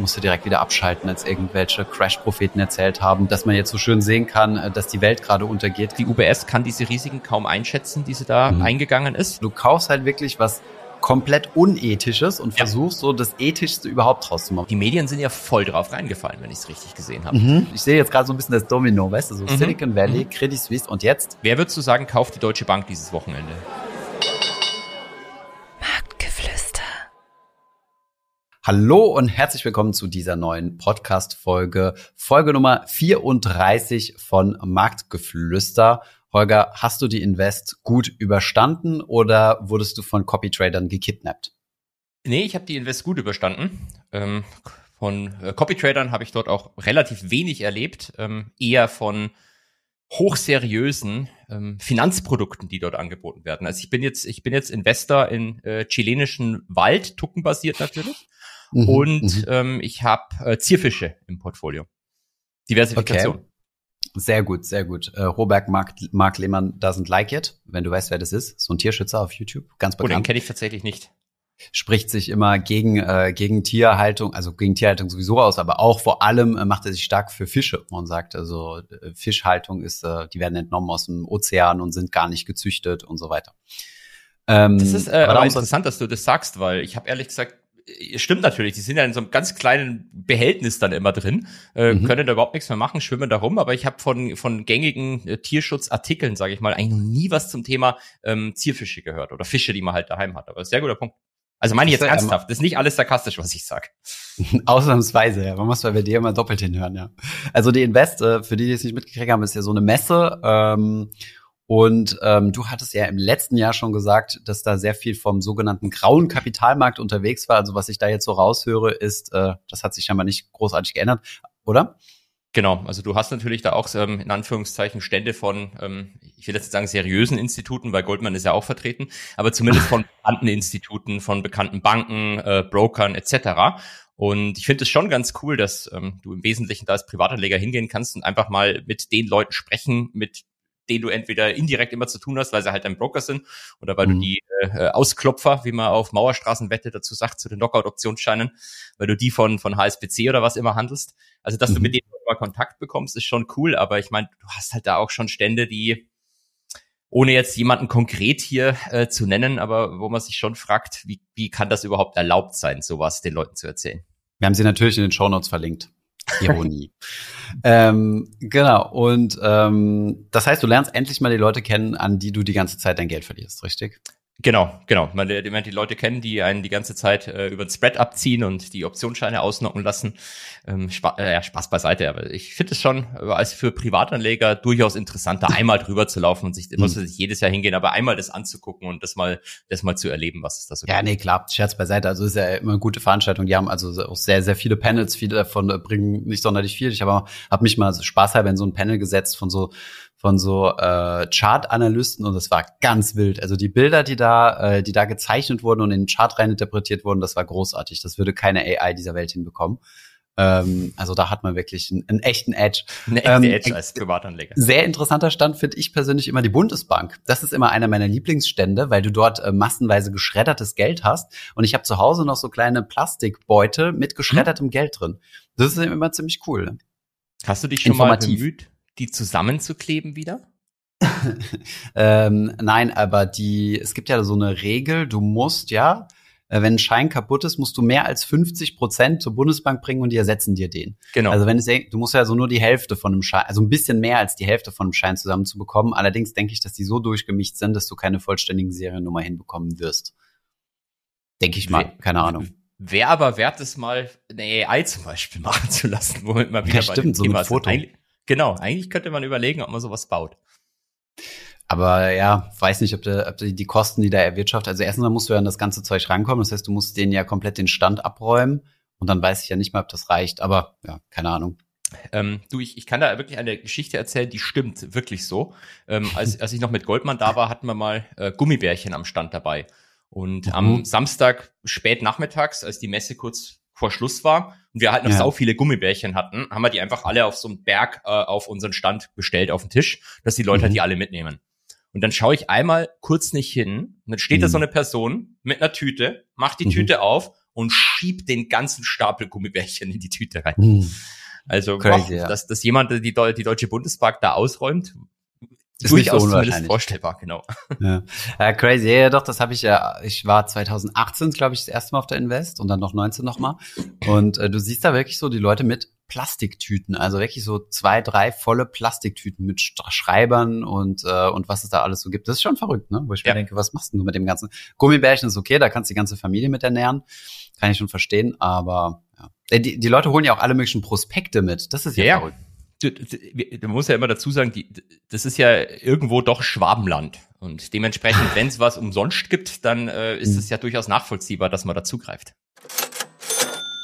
musste direkt wieder abschalten, als irgendwelche Crash-Propheten erzählt haben, dass man jetzt so schön sehen kann, äh, dass die Welt gerade untergeht. Die UBS kann diese Risiken kaum einschätzen, die sie da mhm. eingegangen ist. Du kaufst halt wirklich was komplett unethisches und ja. versuchst so das Ethischste überhaupt draus zu machen. Die Medien sind ja voll drauf reingefallen, wenn ich es richtig gesehen habe. Mhm. Ich sehe jetzt gerade so ein bisschen das Domino, weißt du, so mhm. Silicon Valley, mhm. Credit Suisse und jetzt? Wer würdest du sagen, kauft die Deutsche Bank dieses Wochenende? Hallo und herzlich willkommen zu dieser neuen Podcast-Folge, Folge Nummer 34 von Marktgeflüster. Holger, hast du die Invest gut überstanden oder wurdest du von Copytradern gekidnappt? Nee, ich habe die Invest gut überstanden. Ähm, von äh, Copytradern habe ich dort auch relativ wenig erlebt, ähm, eher von hochseriösen ähm, Finanzprodukten, die dort angeboten werden. Also ich bin jetzt, ich bin jetzt Investor in äh, chilenischen Wald, tuckenbasiert natürlich. Mhm, und mhm. ähm, ich habe äh, Zierfische im Portfolio. Diversifikation. Okay. Sehr gut, sehr gut. Äh, Robert Mark, Mark Lehmann doesn't like it, wenn du weißt, wer das ist. So ein Tierschützer auf YouTube, ganz bekannt. Oh, den kenne ich tatsächlich nicht. Spricht sich immer gegen, äh, gegen Tierhaltung, also gegen Tierhaltung sowieso aus, aber auch vor allem äh, macht er sich stark für Fische und sagt, also äh, Fischhaltung ist, äh, die werden entnommen aus dem Ozean und sind gar nicht gezüchtet und so weiter. Ähm, das ist äh, aber interessant, dass du das sagst, weil ich habe ehrlich gesagt stimmt natürlich, die sind ja in so einem ganz kleinen Behältnis dann immer drin, äh, mhm. können da überhaupt nichts mehr machen, schwimmen da rum, aber ich habe von, von gängigen äh, Tierschutzartikeln, sage ich mal, eigentlich noch nie was zum Thema ähm, Zierfische gehört oder Fische, die man halt daheim hat. Aber sehr guter Punkt. Also meine ich jetzt ernsthaft, das ist nicht alles sarkastisch, was ich sag. Ausnahmsweise, ja. Man muss bei dir immer doppelt hinhören, ja. Also die Invest, äh, für die, die es nicht mitgekriegt haben, ist ja so eine Messe. Ähm, und ähm, du hattest ja im letzten Jahr schon gesagt, dass da sehr viel vom sogenannten grauen Kapitalmarkt unterwegs war. Also was ich da jetzt so raushöre, ist, äh, das hat sich scheinbar nicht großartig geändert, oder? Genau, also du hast natürlich da auch ähm, in Anführungszeichen Stände von, ähm, ich will jetzt sagen seriösen Instituten, weil Goldman ist ja auch vertreten, aber zumindest von bekannten Instituten, von bekannten Banken, äh, Brokern etc. Und ich finde es schon ganz cool, dass ähm, du im Wesentlichen da als Privatanleger hingehen kannst und einfach mal mit den Leuten sprechen, mit denen du entweder indirekt immer zu tun hast, weil sie halt ein Broker sind oder weil mhm. du die äh, Ausklopfer, wie man auf Mauerstraßenwette dazu sagt, zu den Knockout-Optionsscheinen, weil du die von, von HSBC oder was immer handelst. Also, dass mhm. du mit denen mal Kontakt bekommst, ist schon cool, aber ich meine, du hast halt da auch schon Stände, die ohne jetzt jemanden konkret hier äh, zu nennen, aber wo man sich schon fragt, wie, wie kann das überhaupt erlaubt sein, sowas den Leuten zu erzählen? Wir haben sie natürlich in den Show Notes verlinkt. Ironie. ähm, genau. Und ähm, das heißt, du lernst endlich mal die Leute kennen, an die du die ganze Zeit dein Geld verlierst, richtig? Genau, genau. Man lernt die Leute kennen, die einen die ganze Zeit äh, über den Spread abziehen und die Optionsscheine ausnocken lassen. Ähm, Spa äh, ja, Spaß beiseite, aber ich finde es schon äh, als für Privatanleger durchaus interessant, da einmal drüber zu laufen und sich, mhm. muss sich jedes Jahr hingehen, aber einmal das anzugucken und das mal, das mal zu erleben, was es da so Ja, nee, klar, Scherz beiseite. Also ist ja immer eine gute Veranstaltung. Die haben also auch sehr, sehr viele Panels. Viele davon bringen nicht sonderlich viel. Ich habe hab mich mal spaßhalber in so ein Panel gesetzt von so von so äh, Chart-Analysten und das war ganz wild. Also die Bilder, die da, äh, die da gezeichnet wurden und in den Chart rein interpretiert wurden, das war großartig. Das würde keine AI dieser Welt hinbekommen. Ähm, also da hat man wirklich einen, einen echten Edge. Eine echte ähm, Edge als Privatanleger. Sehr interessanter Stand finde ich persönlich immer die Bundesbank. Das ist immer einer meiner Lieblingsstände, weil du dort äh, massenweise geschreddertes Geld hast. Und ich habe zu Hause noch so kleine Plastikbeutel mit geschreddertem hm. Geld drin. Das ist immer ziemlich cool. Hast du dich schon mal bemüht, die zusammenzukleben wieder? ähm, nein, aber die, es gibt ja so eine Regel, du musst ja, äh, wenn ein Schein kaputt ist, musst du mehr als 50 Prozent zur Bundesbank bringen und die ersetzen dir den. Genau. Also wenn es, du musst ja so nur die Hälfte von einem Schein, also ein bisschen mehr als die Hälfte von einem Schein zusammenzubekommen. Allerdings denke ich, dass die so durchgemischt sind, dass du keine vollständigen Seriennummer hinbekommen wirst. Denke ich mal, keine Ahnung. Wäre aber wert, es mal eine AI zum Beispiel machen zu lassen, womit man wieder ja, stimmt, bei dem so Thema Foto. Eigentlich, Genau, eigentlich könnte man überlegen, ob man sowas baut. Aber ja, weiß nicht, ob, der, ob die, die Kosten, die da erwirtschaftet, also erstens musst du ja an das ganze Zeug rankommen. Das heißt, du musst denen ja komplett den Stand abräumen. Und dann weiß ich ja nicht mal, ob das reicht. Aber ja, keine Ahnung. Ähm, du, ich, ich kann da wirklich eine Geschichte erzählen, die stimmt wirklich so. Ähm, als, als ich noch mit Goldman da war, hatten wir mal äh, Gummibärchen am Stand dabei. Und mhm. am Samstag spät nachmittags, als die Messe kurz vor Schluss war und wir halt noch ja. sau viele Gummibärchen hatten, haben wir die einfach alle auf so einem Berg äh, auf unseren Stand bestellt auf den Tisch, dass die Leute halt mhm. die alle mitnehmen. Und dann schaue ich einmal kurz nicht hin und dann steht mhm. da so eine Person mit einer Tüte, macht die mhm. Tüte auf und schiebt den ganzen Stapel Gummibärchen in die Tüte rein. Hm. Also, Crazy, boah, ja. dass, dass jemand die, die Deutsche Bundesbank da ausräumt, ist nicht so zumindest vorstellbar, genau. Ja. ja crazy, ja, doch, das habe ich ja, ich war 2018, glaube ich, das erste Mal auf der Invest und dann noch 19 nochmal. Und äh, du siehst da wirklich so die Leute mit Plastiktüten, also wirklich so zwei, drei volle Plastiktüten mit Schreibern und äh, und was es da alles so gibt. Das ist schon verrückt, ne? Wo ich ja. mir denke, was machst du mit dem ganzen Gummibärchen ist okay, da kannst du die ganze Familie mit ernähren, kann ich schon verstehen, aber ja. Äh, die, die Leute holen ja auch alle möglichen Prospekte mit. Das ist ja, ja verrückt. Du, du, du musst ja immer dazu sagen, die, das ist ja irgendwo doch Schwabenland. Und dementsprechend, wenn es was umsonst gibt, dann äh, ist es ja durchaus nachvollziehbar, dass man dazugreift.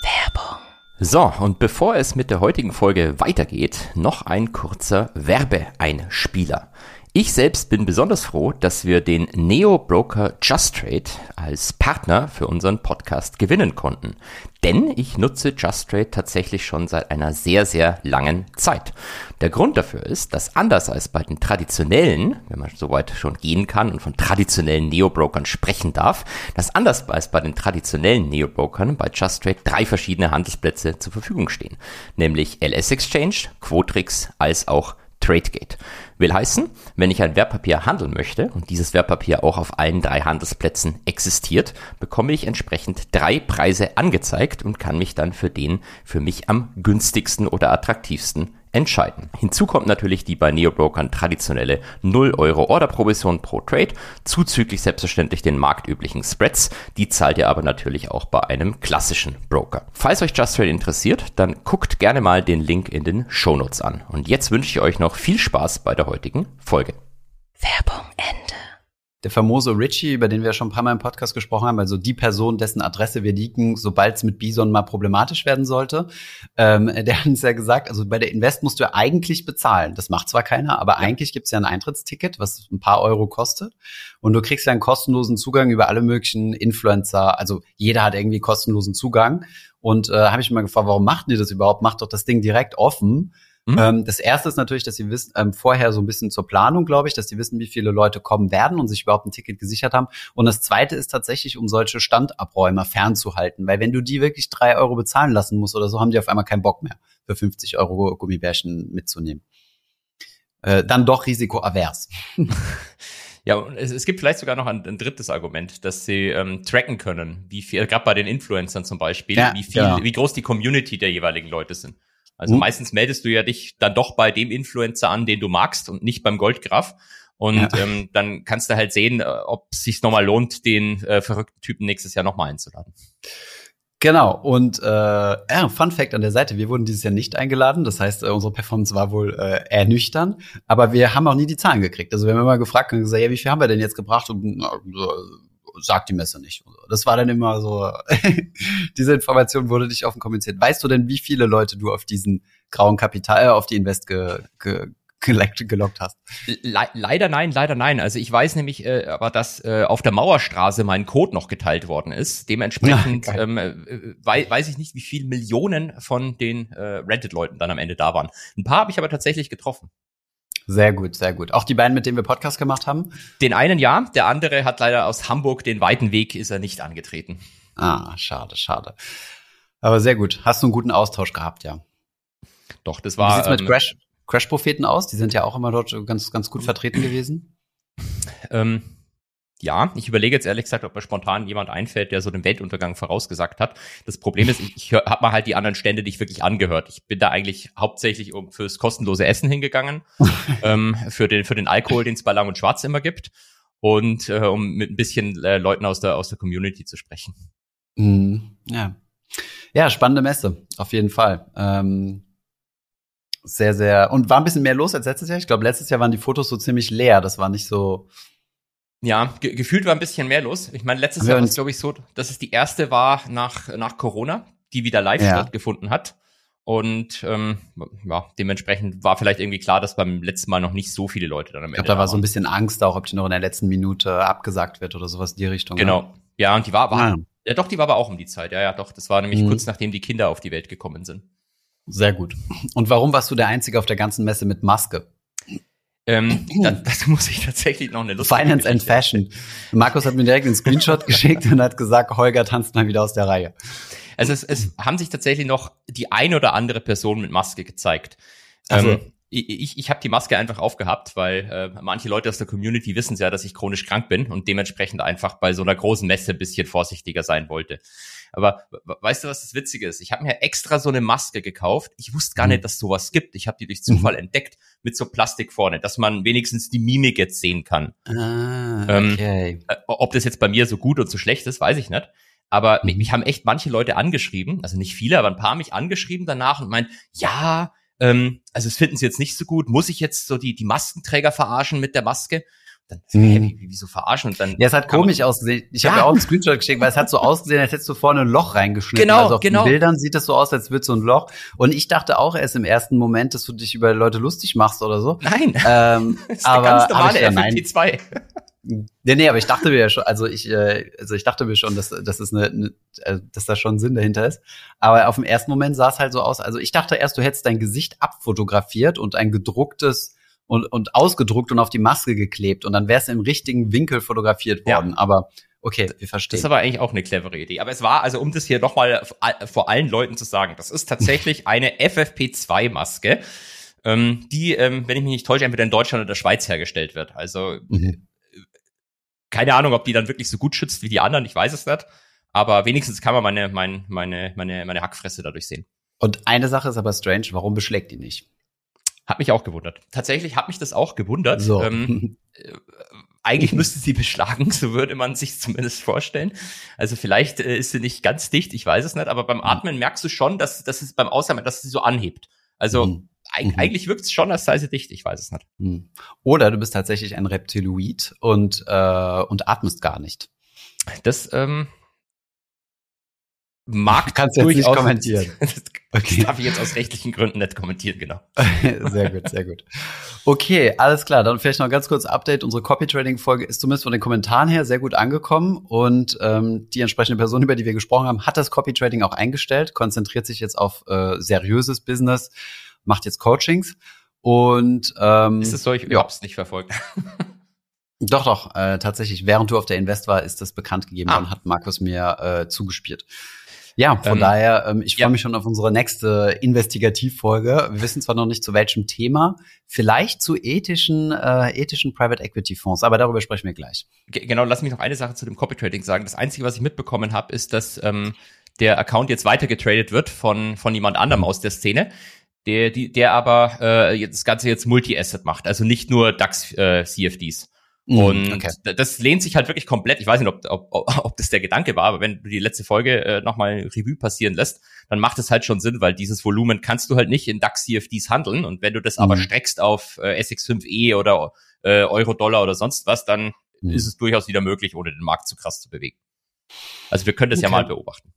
Werbung. So, und bevor es mit der heutigen Folge weitergeht, noch ein kurzer Werbeeinspieler. Ich selbst bin besonders froh, dass wir den Neo-Broker JustTrade als Partner für unseren Podcast gewinnen konnten. Denn ich nutze JustTrade tatsächlich schon seit einer sehr, sehr langen Zeit. Der Grund dafür ist, dass anders als bei den traditionellen, wenn man soweit schon gehen kann und von traditionellen Neo-Brokern sprechen darf, dass anders als bei den traditionellen Neo-Brokern bei JustTrade drei verschiedene Handelsplätze zur Verfügung stehen. Nämlich LS Exchange, Quotrix als auch TradeGate. Will heißen, wenn ich ein Wertpapier handeln möchte und dieses Wertpapier auch auf allen drei Handelsplätzen existiert, bekomme ich entsprechend drei Preise angezeigt und kann mich dann für den für mich am günstigsten oder attraktivsten entscheiden. Hinzu kommt natürlich die bei Neobrokern traditionelle 0 Euro Orderprovision pro Trade, zuzüglich selbstverständlich den marktüblichen Spreads. Die zahlt ihr aber natürlich auch bei einem klassischen Broker. Falls euch Just Trade interessiert, dann guckt gerne mal den Link in den Shownotes an. Und jetzt wünsche ich euch noch viel Spaß bei der heutigen Folge. Werbung Ende der famose Richie, über den wir schon ein paar Mal im Podcast gesprochen haben, also die Person, dessen Adresse wir leaken, sobald es mit Bison mal problematisch werden sollte, ähm, der hat uns ja gesagt, also bei der Invest musst du ja eigentlich bezahlen. Das macht zwar keiner, aber ja. eigentlich gibt's ja ein Eintrittsticket, was ein paar Euro kostet. Und du kriegst ja einen kostenlosen Zugang über alle möglichen Influencer. Also jeder hat irgendwie kostenlosen Zugang. Und äh, habe ich mich mal gefragt, warum macht ihr das überhaupt? Macht doch das Ding direkt offen Mhm. Ähm, das erste ist natürlich, dass sie wissen, ähm, vorher so ein bisschen zur Planung, glaube ich, dass sie wissen, wie viele Leute kommen werden und sich überhaupt ein Ticket gesichert haben. Und das zweite ist tatsächlich, um solche Standabräumer fernzuhalten. Weil wenn du die wirklich drei Euro bezahlen lassen musst oder so, haben die auf einmal keinen Bock mehr, für 50 Euro Gummibärchen mitzunehmen. Äh, dann doch risikoavers. Ja, und es, es gibt vielleicht sogar noch ein, ein drittes Argument, dass sie ähm, tracken können, wie viel, gerade bei den Influencern zum Beispiel, ja, wie viel, ja. wie groß die Community der jeweiligen Leute sind. Also mhm. meistens meldest du ja dich dann doch bei dem Influencer an, den du magst und nicht beim Goldgraf. Und ja. ähm, dann kannst du halt sehen, äh, ob es sich nochmal lohnt, den äh, verrückten Typen nächstes Jahr nochmal einzuladen. Genau, und äh, ja, Fun Fact an der Seite, wir wurden dieses Jahr nicht eingeladen, das heißt, äh, unsere Performance war wohl äh, ernüchternd, aber wir haben auch nie die Zahlen gekriegt. Also wir haben immer gefragt und gesagt, ja, wie viel haben wir denn jetzt gebracht? Und na, sagt die Messe nicht. Das war dann immer so, diese Information wurde nicht offen kommuniziert. Weißt du denn, wie viele Leute du auf diesen grauen Kapital, äh, auf die Invest ge, ge, gelockt hast. Le leider nein, leider nein. Also ich weiß nämlich äh, aber, dass äh, auf der Mauerstraße mein Code noch geteilt worden ist. Dementsprechend ja, ähm, äh, wei weiß ich nicht, wie viele Millionen von den äh, Reddit-Leuten dann am Ende da waren. Ein paar habe ich aber tatsächlich getroffen. Sehr gut, sehr gut. Auch die beiden, mit denen wir Podcast gemacht haben? Den einen ja, der andere hat leider aus Hamburg den weiten Weg, ist er nicht angetreten. Ah, schade, schade. Aber sehr gut. Hast du einen guten Austausch gehabt, ja. Doch, das war. Wie sieht's mit ähm, Crash, Crash-Propheten aus? Die sind ja auch immer dort ganz, ganz gut vertreten gewesen. Ähm, ja, ich überlege jetzt ehrlich gesagt, ob mir spontan jemand einfällt, der so den Weltuntergang vorausgesagt hat. Das Problem ist, ich, ich habe mal halt die anderen Stände nicht wirklich angehört. Ich bin da eigentlich hauptsächlich um fürs kostenlose Essen hingegangen, ähm, für den für den Alkohol, den es bei Lang und Schwarz immer gibt, und äh, um mit ein bisschen äh, Leuten aus der aus der Community zu sprechen. Mm, ja, ja, spannende Messe auf jeden Fall. Ähm sehr, sehr. Und war ein bisschen mehr los als letztes Jahr. Ich glaube, letztes Jahr waren die Fotos so ziemlich leer. Das war nicht so. Ja, ge gefühlt war ein bisschen mehr los. Ich meine, letztes Jahr war es, glaube ich, so, dass es die erste war nach, nach Corona, die wieder live ja. stattgefunden hat. Und ähm, ja, dementsprechend war vielleicht irgendwie klar, dass beim letzten Mal noch nicht so viele Leute dann am Ende. Ich glaube, da war so ein bisschen Angst auch, ob die noch in der letzten Minute abgesagt wird oder sowas in die Richtung. Genau. Ja, ja und die war, war ja. ja. doch, die war aber auch um die Zeit. Ja, ja, doch. Das war nämlich mhm. kurz nachdem die Kinder auf die Welt gekommen sind. Sehr gut. Und warum warst du der Einzige auf der ganzen Messe mit Maske? Ähm, das, das muss ich tatsächlich noch eine lustige Finance and Fashion. Markus hat mir direkt einen Screenshot geschickt und hat gesagt, Holger tanzt mal wieder aus der Reihe. Also es, es haben sich tatsächlich noch die ein oder andere Person mit Maske gezeigt. Also, ähm, ich, ich habe die Maske einfach aufgehabt, weil äh, manche Leute aus der Community wissen ja, dass ich chronisch krank bin und dementsprechend einfach bei so einer großen Messe ein bisschen vorsichtiger sein wollte. Aber weißt du, was das Witzige ist? Ich habe mir extra so eine Maske gekauft. Ich wusste gar mhm. nicht, dass sowas gibt. Ich habe die durch Zufall mhm. entdeckt mit so Plastik vorne, dass man wenigstens die Mimik jetzt sehen kann. Ah, ähm, okay. Ähm, äh, ob das jetzt bei mir so gut und so schlecht ist, weiß ich nicht. Aber mhm. mich haben echt manche Leute angeschrieben, also nicht viele, aber ein paar mich angeschrieben danach und meinen, ja, ähm, also es finden sie jetzt nicht so gut. Muss ich jetzt so die, die Maskenträger verarschen mit der Maske? Dann, mhm. hey, wieso verarschen? Und dann ja, es hat komisch ausgesehen. Ich ja. habe ja auch einen Screenshot geschickt, weil es hat so ausgesehen, als hättest du vorne ein Loch reingeschnitten. Genau, also auf genau. den Bildern sieht es so aus, als würde so ein Loch. Und ich dachte auch erst im ersten Moment, dass du dich über Leute lustig machst oder so. Nein. Ähm, das ist aber eine ganz normale FFP2. Nee, nee, aber ich dachte mir ja schon, also ich, äh, also ich dachte mir schon, dass, dass es eine, eine äh, dass da schon Sinn dahinter ist. Aber auf dem ersten Moment sah es halt so aus. Also ich dachte erst, du hättest dein Gesicht abfotografiert und ein gedrucktes und, und ausgedruckt und auf die Maske geklebt und dann wär's im richtigen Winkel fotografiert worden. Ja. Aber okay, wir verstehen. Das ist aber eigentlich auch eine clevere Idee. Aber es war, also um das hier nochmal vor allen Leuten zu sagen, das ist tatsächlich eine FFP2-Maske, ähm, die, ähm, wenn ich mich nicht täusche, entweder in Deutschland oder der Schweiz hergestellt wird. Also mhm keine Ahnung, ob die dann wirklich so gut schützt wie die anderen, ich weiß es nicht. Aber wenigstens kann man meine, meine, meine, meine, meine Hackfresse dadurch sehen. Und eine Sache ist aber strange, warum beschlägt die nicht? Hat mich auch gewundert. Tatsächlich hat mich das auch gewundert. So. Ähm, äh, eigentlich müsste sie beschlagen, so würde man sich zumindest vorstellen. Also vielleicht äh, ist sie nicht ganz dicht, ich weiß es nicht, aber beim Atmen merkst du schon, dass, dass es beim Ausatmen, dass sie so anhebt. Also mhm. Eig mhm. Eigentlich wirkt es schon, als sei sie dicht, ich weiß es nicht. Mhm. Oder du bist tatsächlich ein Reptiloid und, äh, und atmest gar nicht. Das ähm, mag Kannst du nicht kommentieren. Das, okay. darf ich jetzt aus rechtlichen Gründen nicht kommentieren, genau. sehr gut, sehr gut. Okay, alles klar. Dann vielleicht noch ganz kurz Update. Unsere Copy-Trading-Folge ist zumindest von den Kommentaren her sehr gut angekommen und ähm, die entsprechende Person, über die wir gesprochen haben, hat das Copy-Trading auch eingestellt, konzentriert sich jetzt auf äh, seriöses Business macht jetzt Coachings. Und ähm, ist es so? Ich ja. hab's nicht verfolgt. Doch, doch, äh, tatsächlich. Während du auf der Invest war, ist das bekannt gegeben ah. und hat Markus mir äh, zugespielt. Ja, von ähm, daher, ähm, ich freue ja. mich schon auf unsere nächste Investigativfolge. Wir wissen zwar noch nicht zu welchem Thema, vielleicht zu ethischen, äh, ethischen Private Equity Fonds, aber darüber sprechen wir gleich. Genau, lass mich noch eine Sache zu dem Copy Trading sagen. Das Einzige, was ich mitbekommen habe, ist, dass ähm, der Account jetzt weitergetradet wird von, von jemand anderem aus der Szene der, die, der aber äh, das Ganze jetzt Multi-Asset macht, also nicht nur DAX-CFDs. Äh, und okay. das lehnt sich halt wirklich komplett. Ich weiß nicht, ob, ob, ob das der Gedanke war, aber wenn du die letzte Folge äh, nochmal Revue passieren lässt, dann macht es halt schon Sinn, weil dieses Volumen kannst du halt nicht in DAX-CFDs handeln. Und wenn du das mhm. aber streckst auf äh, SX5E oder äh, Euro-Dollar oder sonst was, dann mhm. ist es durchaus wieder möglich, ohne den Markt zu krass zu bewegen. Also wir können das okay. ja mal beobachten.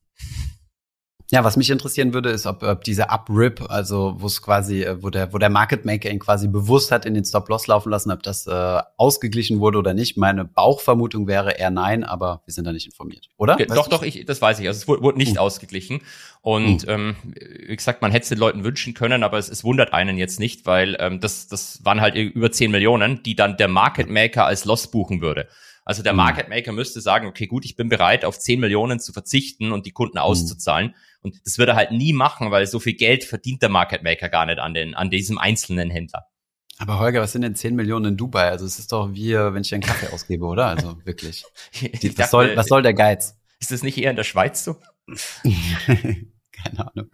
Ja, was mich interessieren würde, ist, ob, ob diese Up-Rip, also wo es quasi, äh, wo der, wo der Market Maker ihn quasi bewusst hat in den Stop-Loss laufen lassen, ob das äh, ausgeglichen wurde oder nicht. Meine Bauchvermutung wäre eher nein, aber wir sind da nicht informiert, oder? Weißt doch, doch, ich, das weiß ich. Also es wurde, wurde nicht uh. ausgeglichen. Und uh. ähm, wie gesagt, man hätte es den Leuten wünschen können, aber es, es wundert einen jetzt nicht, weil ähm, das, das waren halt über 10 Millionen, die dann der Market Maker als Loss buchen würde. Also der hm. Market Maker müsste sagen, okay, gut, ich bin bereit, auf 10 Millionen zu verzichten und die Kunden auszuzahlen. Und das würde er halt nie machen, weil so viel Geld verdient der Market Maker gar nicht an, den, an diesem einzelnen Händler. Aber Holger, was sind denn 10 Millionen in Dubai? Also es ist doch wie, wenn ich einen Kaffee ausgebe, oder? Also wirklich. Die, was, dachte, soll, was soll der Geiz? Ist das nicht eher in der Schweiz so? Keine Ahnung.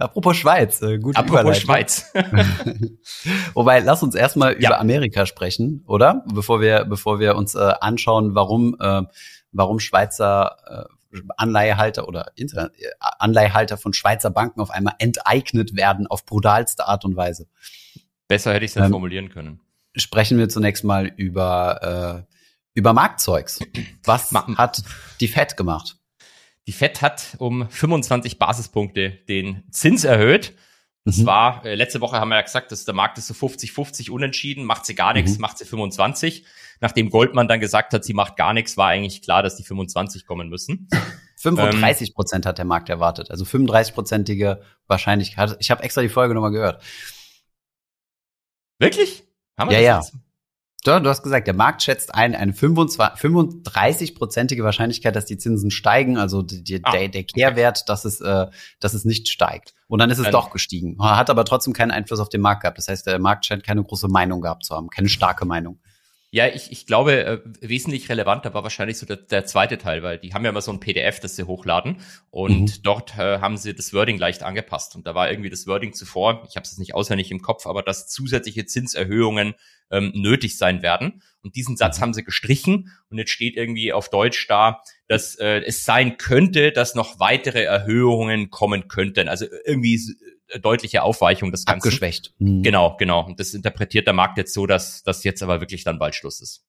Apropos Schweiz, äh, gut Apropos Schweiz. Wobei, lass uns erstmal ja. über Amerika sprechen, oder? Bevor wir, bevor wir uns äh, anschauen, warum, äh, warum Schweizer äh, Anleihehalter oder Inter äh, Anleihehalter von Schweizer Banken auf einmal enteignet werden auf brutalste Art und Weise. Besser hätte ich es ähm, formulieren können. Sprechen wir zunächst mal über, äh, über Marktzeugs. Was hat die Fed gemacht? Die Fed hat um 25 Basispunkte den Zins erhöht. Das mhm. war, äh, letzte Woche haben wir ja gesagt, dass der Markt ist so 50-50 unentschieden, macht sie gar nichts, mhm. macht sie 25. Nachdem Goldman dann gesagt hat, sie macht gar nichts, war eigentlich klar, dass die 25 kommen müssen. 35 Prozent hat der Markt erwartet. Also 35-prozentige Wahrscheinlichkeit. Ich habe extra die Folge nochmal gehört. Wirklich? Haben wir ja, das ja. Du, du hast gesagt, der Markt schätzt ein, eine 35-prozentige Wahrscheinlichkeit, dass die Zinsen steigen, also die, ah, der, der Kehrwert, dass es, äh, dass es nicht steigt. Und dann ist es ähm. doch gestiegen. Hat aber trotzdem keinen Einfluss auf den Markt gehabt. Das heißt, der Markt scheint keine große Meinung gehabt zu haben, keine starke Meinung. Ja, ich, ich glaube, äh, wesentlich relevanter war wahrscheinlich so der, der zweite Teil, weil die haben ja immer so ein PDF, das sie hochladen und mhm. dort äh, haben sie das Wording leicht angepasst und da war irgendwie das Wording zuvor, ich habe es nicht auswendig im Kopf, aber dass zusätzliche Zinserhöhungen ähm, nötig sein werden und diesen Satz mhm. haben sie gestrichen und jetzt steht irgendwie auf Deutsch da, dass äh, es sein könnte, dass noch weitere Erhöhungen kommen könnten. Also irgendwie deutliche Aufweichung des Ganzen. Abgeschwächt. Mhm. Genau, genau. Und das interpretiert der Markt jetzt so, dass das jetzt aber wirklich dann bald Schluss ist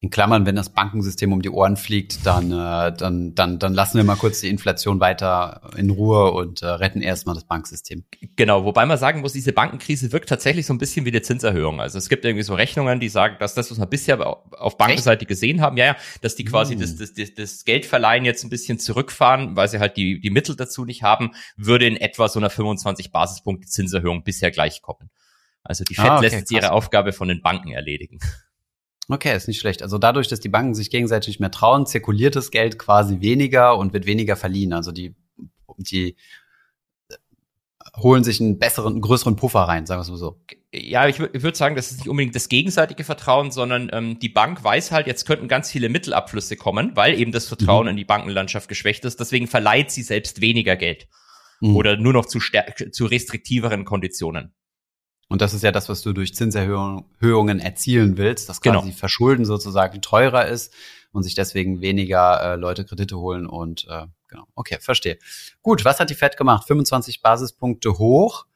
in Klammern, wenn das Bankensystem um die Ohren fliegt, dann, äh, dann, dann, dann lassen wir mal kurz die Inflation weiter in Ruhe und äh, retten erstmal das Banksystem. Genau, wobei man sagen muss, diese Bankenkrise wirkt tatsächlich so ein bisschen wie eine Zinserhöhung. Also es gibt irgendwie so Rechnungen, die sagen, dass das, was wir bisher auf Bankenseite gesehen haben, ja, ja, dass die quasi mm. das, das, das, das Geldverleihen jetzt ein bisschen zurückfahren, weil sie halt die, die Mittel dazu nicht haben, würde in etwa so einer 25 Basispunkte Zinserhöhung bisher gleichkommen. Also die Fed ah, okay, lässt jetzt ihre Aufgabe von den Banken erledigen. Okay, ist nicht schlecht. Also dadurch, dass die Banken sich gegenseitig nicht mehr trauen, zirkuliert das Geld quasi weniger und wird weniger verliehen. Also die, die holen sich einen besseren, einen größeren Puffer rein, sagen wir es mal so. Ja, ich, ich würde sagen, das ist nicht unbedingt das gegenseitige Vertrauen, sondern ähm, die Bank weiß halt, jetzt könnten ganz viele Mittelabflüsse kommen, weil eben das Vertrauen mhm. in die Bankenlandschaft geschwächt ist. Deswegen verleiht sie selbst weniger Geld. Mhm. Oder nur noch zu, zu restriktiveren Konditionen. Und das ist ja das, was du durch Zinserhöhungen erzielen willst, dass quasi genau. Verschulden sozusagen teurer ist und sich deswegen weniger äh, Leute Kredite holen und äh, genau. Okay, verstehe. Gut, was hat die Fed gemacht? 25 Basispunkte hoch.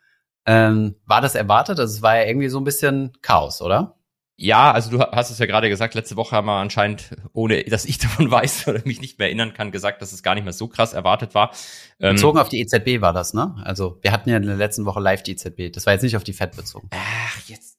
Ähm, war das erwartet? Also es war ja irgendwie so ein bisschen Chaos, oder? Ja, also du hast es ja gerade gesagt, letzte Woche haben wir anscheinend, ohne dass ich davon weiß oder mich nicht mehr erinnern kann, gesagt, dass es gar nicht mehr so krass erwartet war. Ähm, bezogen ähm, auf die EZB war das, ne? Also wir hatten ja in der letzten Woche live die EZB. Das war jetzt nicht auf die Fed bezogen. Ach, jetzt.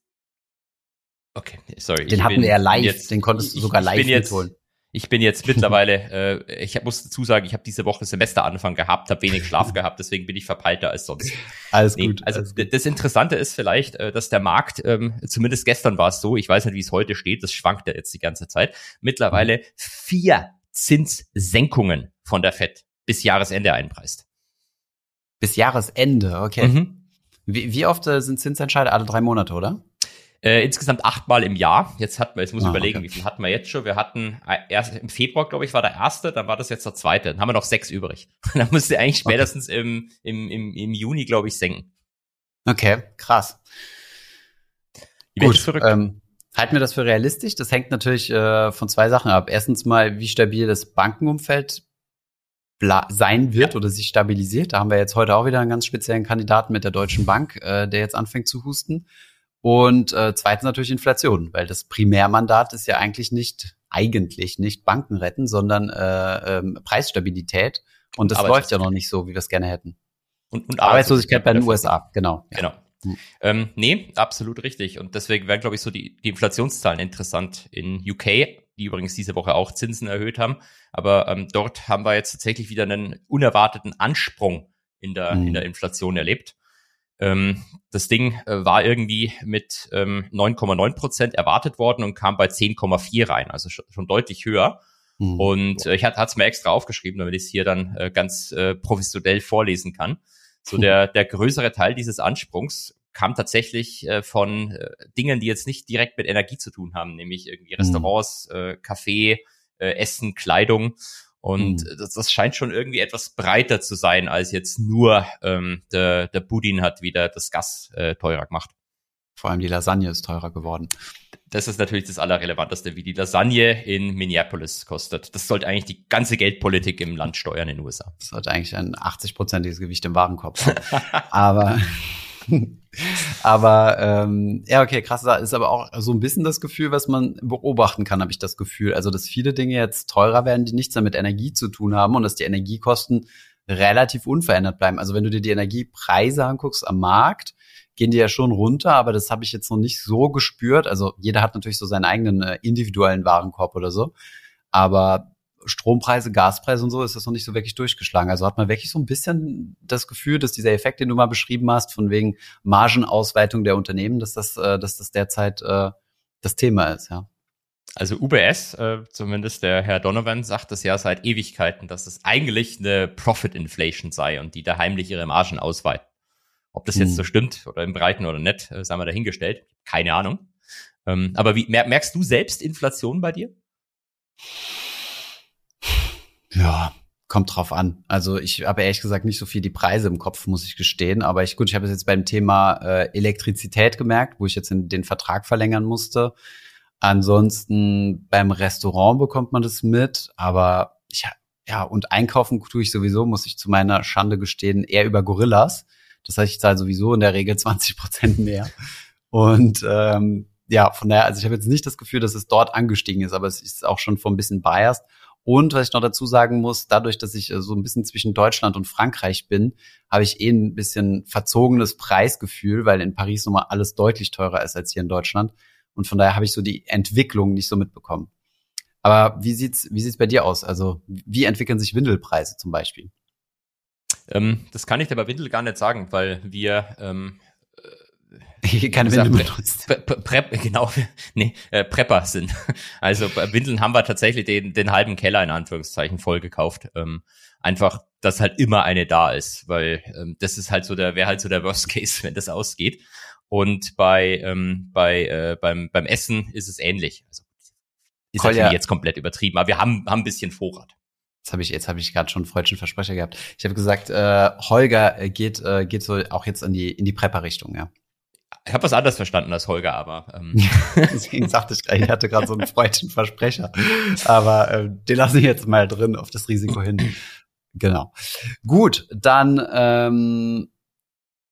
Okay, sorry. Den hatten wir ja live, jetzt, den konntest du sogar live ich jetzt, mitholen. Ich bin jetzt mittlerweile, äh, ich muss dazu sagen, ich habe diese Woche Semesteranfang gehabt, habe wenig Schlaf gehabt, deswegen bin ich verpeilter als sonst. Alles nee, gut. Also alles gut. das Interessante ist vielleicht, äh, dass der Markt, ähm, zumindest gestern war es so, ich weiß nicht, wie es heute steht, das schwankt ja jetzt die ganze Zeit, mittlerweile vier Zinssenkungen von der FED bis Jahresende einpreist. Bis Jahresende, okay. Mhm. Wie, wie oft äh, sind Zinsentscheide? Alle drei Monate, oder? Äh, insgesamt achtmal im Jahr. Jetzt hat man, jetzt muss ich ah, überlegen, okay. wie viel hatten wir jetzt schon? Wir hatten äh, erst im Februar, glaube ich, war der erste, dann war das jetzt der zweite. Dann haben wir noch sechs übrig. dann müsste eigentlich spätestens okay. im, im, im, im Juni, glaube ich, senken. Okay, krass. Gut, ähm, halten wir das für realistisch? Das hängt natürlich äh, von zwei Sachen ab. Erstens mal, wie stabil das Bankenumfeld sein wird ja. oder sich stabilisiert. Da haben wir jetzt heute auch wieder einen ganz speziellen Kandidaten mit der Deutschen Bank, äh, der jetzt anfängt zu husten. Und äh, zweitens natürlich Inflation, weil das Primärmandat ist ja eigentlich nicht, eigentlich nicht Banken retten, sondern äh, ähm, Preisstabilität. Und das läuft ja noch nicht so, wie wir es gerne hätten. Und, und Arbeitslosigkeit bei den USA, genau. Ja. Genau. Hm. Ähm, nee, absolut richtig. Und deswegen wären, glaube ich, so die, die Inflationszahlen interessant in UK, die übrigens diese Woche auch Zinsen erhöht haben. Aber ähm, dort haben wir jetzt tatsächlich wieder einen unerwarteten Ansprung in der, mhm. in der Inflation erlebt. Ähm, das Ding äh, war irgendwie mit ähm, 9,9 Prozent erwartet worden und kam bei 10,4 rein, also schon, schon deutlich höher. Mhm. Und äh, ich hatte es mir extra aufgeschrieben, damit ich es hier dann äh, ganz äh, professionell vorlesen kann. So der, der größere Teil dieses Ansprungs kam tatsächlich äh, von äh, Dingen, die jetzt nicht direkt mit Energie zu tun haben, nämlich irgendwie mhm. Restaurants, äh, Kaffee, Essen, Kleidung. Und mhm. das, das, scheint schon irgendwie etwas breiter zu sein, als jetzt nur ähm, der, der Budin hat wieder das Gas äh, teurer gemacht. Vor allem die Lasagne ist teurer geworden. Das ist natürlich das Allerrelevanteste, wie die Lasagne in Minneapolis kostet. Das sollte eigentlich die ganze Geldpolitik im Land steuern in den USA. Das sollte eigentlich ein 80-prozentiges Gewicht im Warenkorb haben. Aber aber ähm, ja, okay, krass, ist aber auch so ein bisschen das Gefühl, was man beobachten kann, habe ich das Gefühl. Also, dass viele Dinge jetzt teurer werden, die nichts mehr mit Energie zu tun haben und dass die Energiekosten relativ unverändert bleiben. Also, wenn du dir die Energiepreise anguckst am Markt, gehen die ja schon runter, aber das habe ich jetzt noch nicht so gespürt. Also, jeder hat natürlich so seinen eigenen äh, individuellen Warenkorb oder so. Aber Strompreise, Gaspreise und so ist das noch nicht so wirklich durchgeschlagen. Also hat man wirklich so ein bisschen das Gefühl, dass dieser Effekt, den du mal beschrieben hast, von wegen Margenausweitung der Unternehmen, dass das, äh, dass das derzeit äh, das Thema ist, ja. Also UBS, äh, zumindest der Herr Donovan, sagt es ja seit Ewigkeiten, dass es eigentlich eine Profit Inflation sei und die da heimlich ihre Margen ausweiten. Ob das jetzt hm. so stimmt oder im Breiten oder nicht, äh, sagen wir dahingestellt. Keine Ahnung. Ähm, aber wie merkst du selbst Inflation bei dir? Ja, kommt drauf an. Also ich habe ehrlich gesagt nicht so viel die Preise im Kopf, muss ich gestehen. Aber ich gut, ich habe es jetzt beim Thema äh, Elektrizität gemerkt, wo ich jetzt in, den Vertrag verlängern musste. Ansonsten beim Restaurant bekommt man das mit, aber ich ja und einkaufen tue ich sowieso, muss ich zu meiner Schande gestehen, eher über Gorillas. Das heißt, ich zahle sowieso in der Regel 20 Prozent mehr. Und ähm, ja, von daher, also ich habe jetzt nicht das Gefühl, dass es dort angestiegen ist, aber es ist auch schon von ein bisschen biased. Und was ich noch dazu sagen muss, dadurch, dass ich äh, so ein bisschen zwischen Deutschland und Frankreich bin, habe ich eh ein bisschen verzogenes Preisgefühl, weil in Paris nochmal alles deutlich teurer ist als hier in Deutschland. Und von daher habe ich so die Entwicklung nicht so mitbekommen. Aber wie sieht's, wie sieht's bei dir aus? Also, wie entwickeln sich Windelpreise zum Beispiel? Ähm, das kann ich dir bei Windel gar nicht sagen, weil wir ähm, keine Windel benutzt. Prep, genau, nee, äh, Prepper sind. Also bei Windeln haben wir tatsächlich den, den halben Keller in Anführungszeichen voll gekauft. Ähm, einfach, dass halt immer eine da ist, weil ähm, das ist halt so der, wäre halt so der Worst Case, wenn das ausgeht. Und bei, ähm, bei, äh, beim, beim Essen ist es ähnlich. Also ist Kolja. natürlich jetzt komplett übertrieben, aber wir haben, haben ein bisschen Vorrat. Jetzt habe ich, jetzt habe ich gerade schon freudschen Versprecher gehabt. Ich habe gesagt, äh, Holger äh, geht, äh, geht so auch jetzt in die, in die Prepper-Richtung, ja. Ich habe was anderes verstanden als Holger, aber ähm. deswegen sagte ich, ich hatte gerade so einen freudschen Versprecher. Aber äh, den lasse ich jetzt mal drin auf das Risiko hin. Genau. Gut, dann ähm,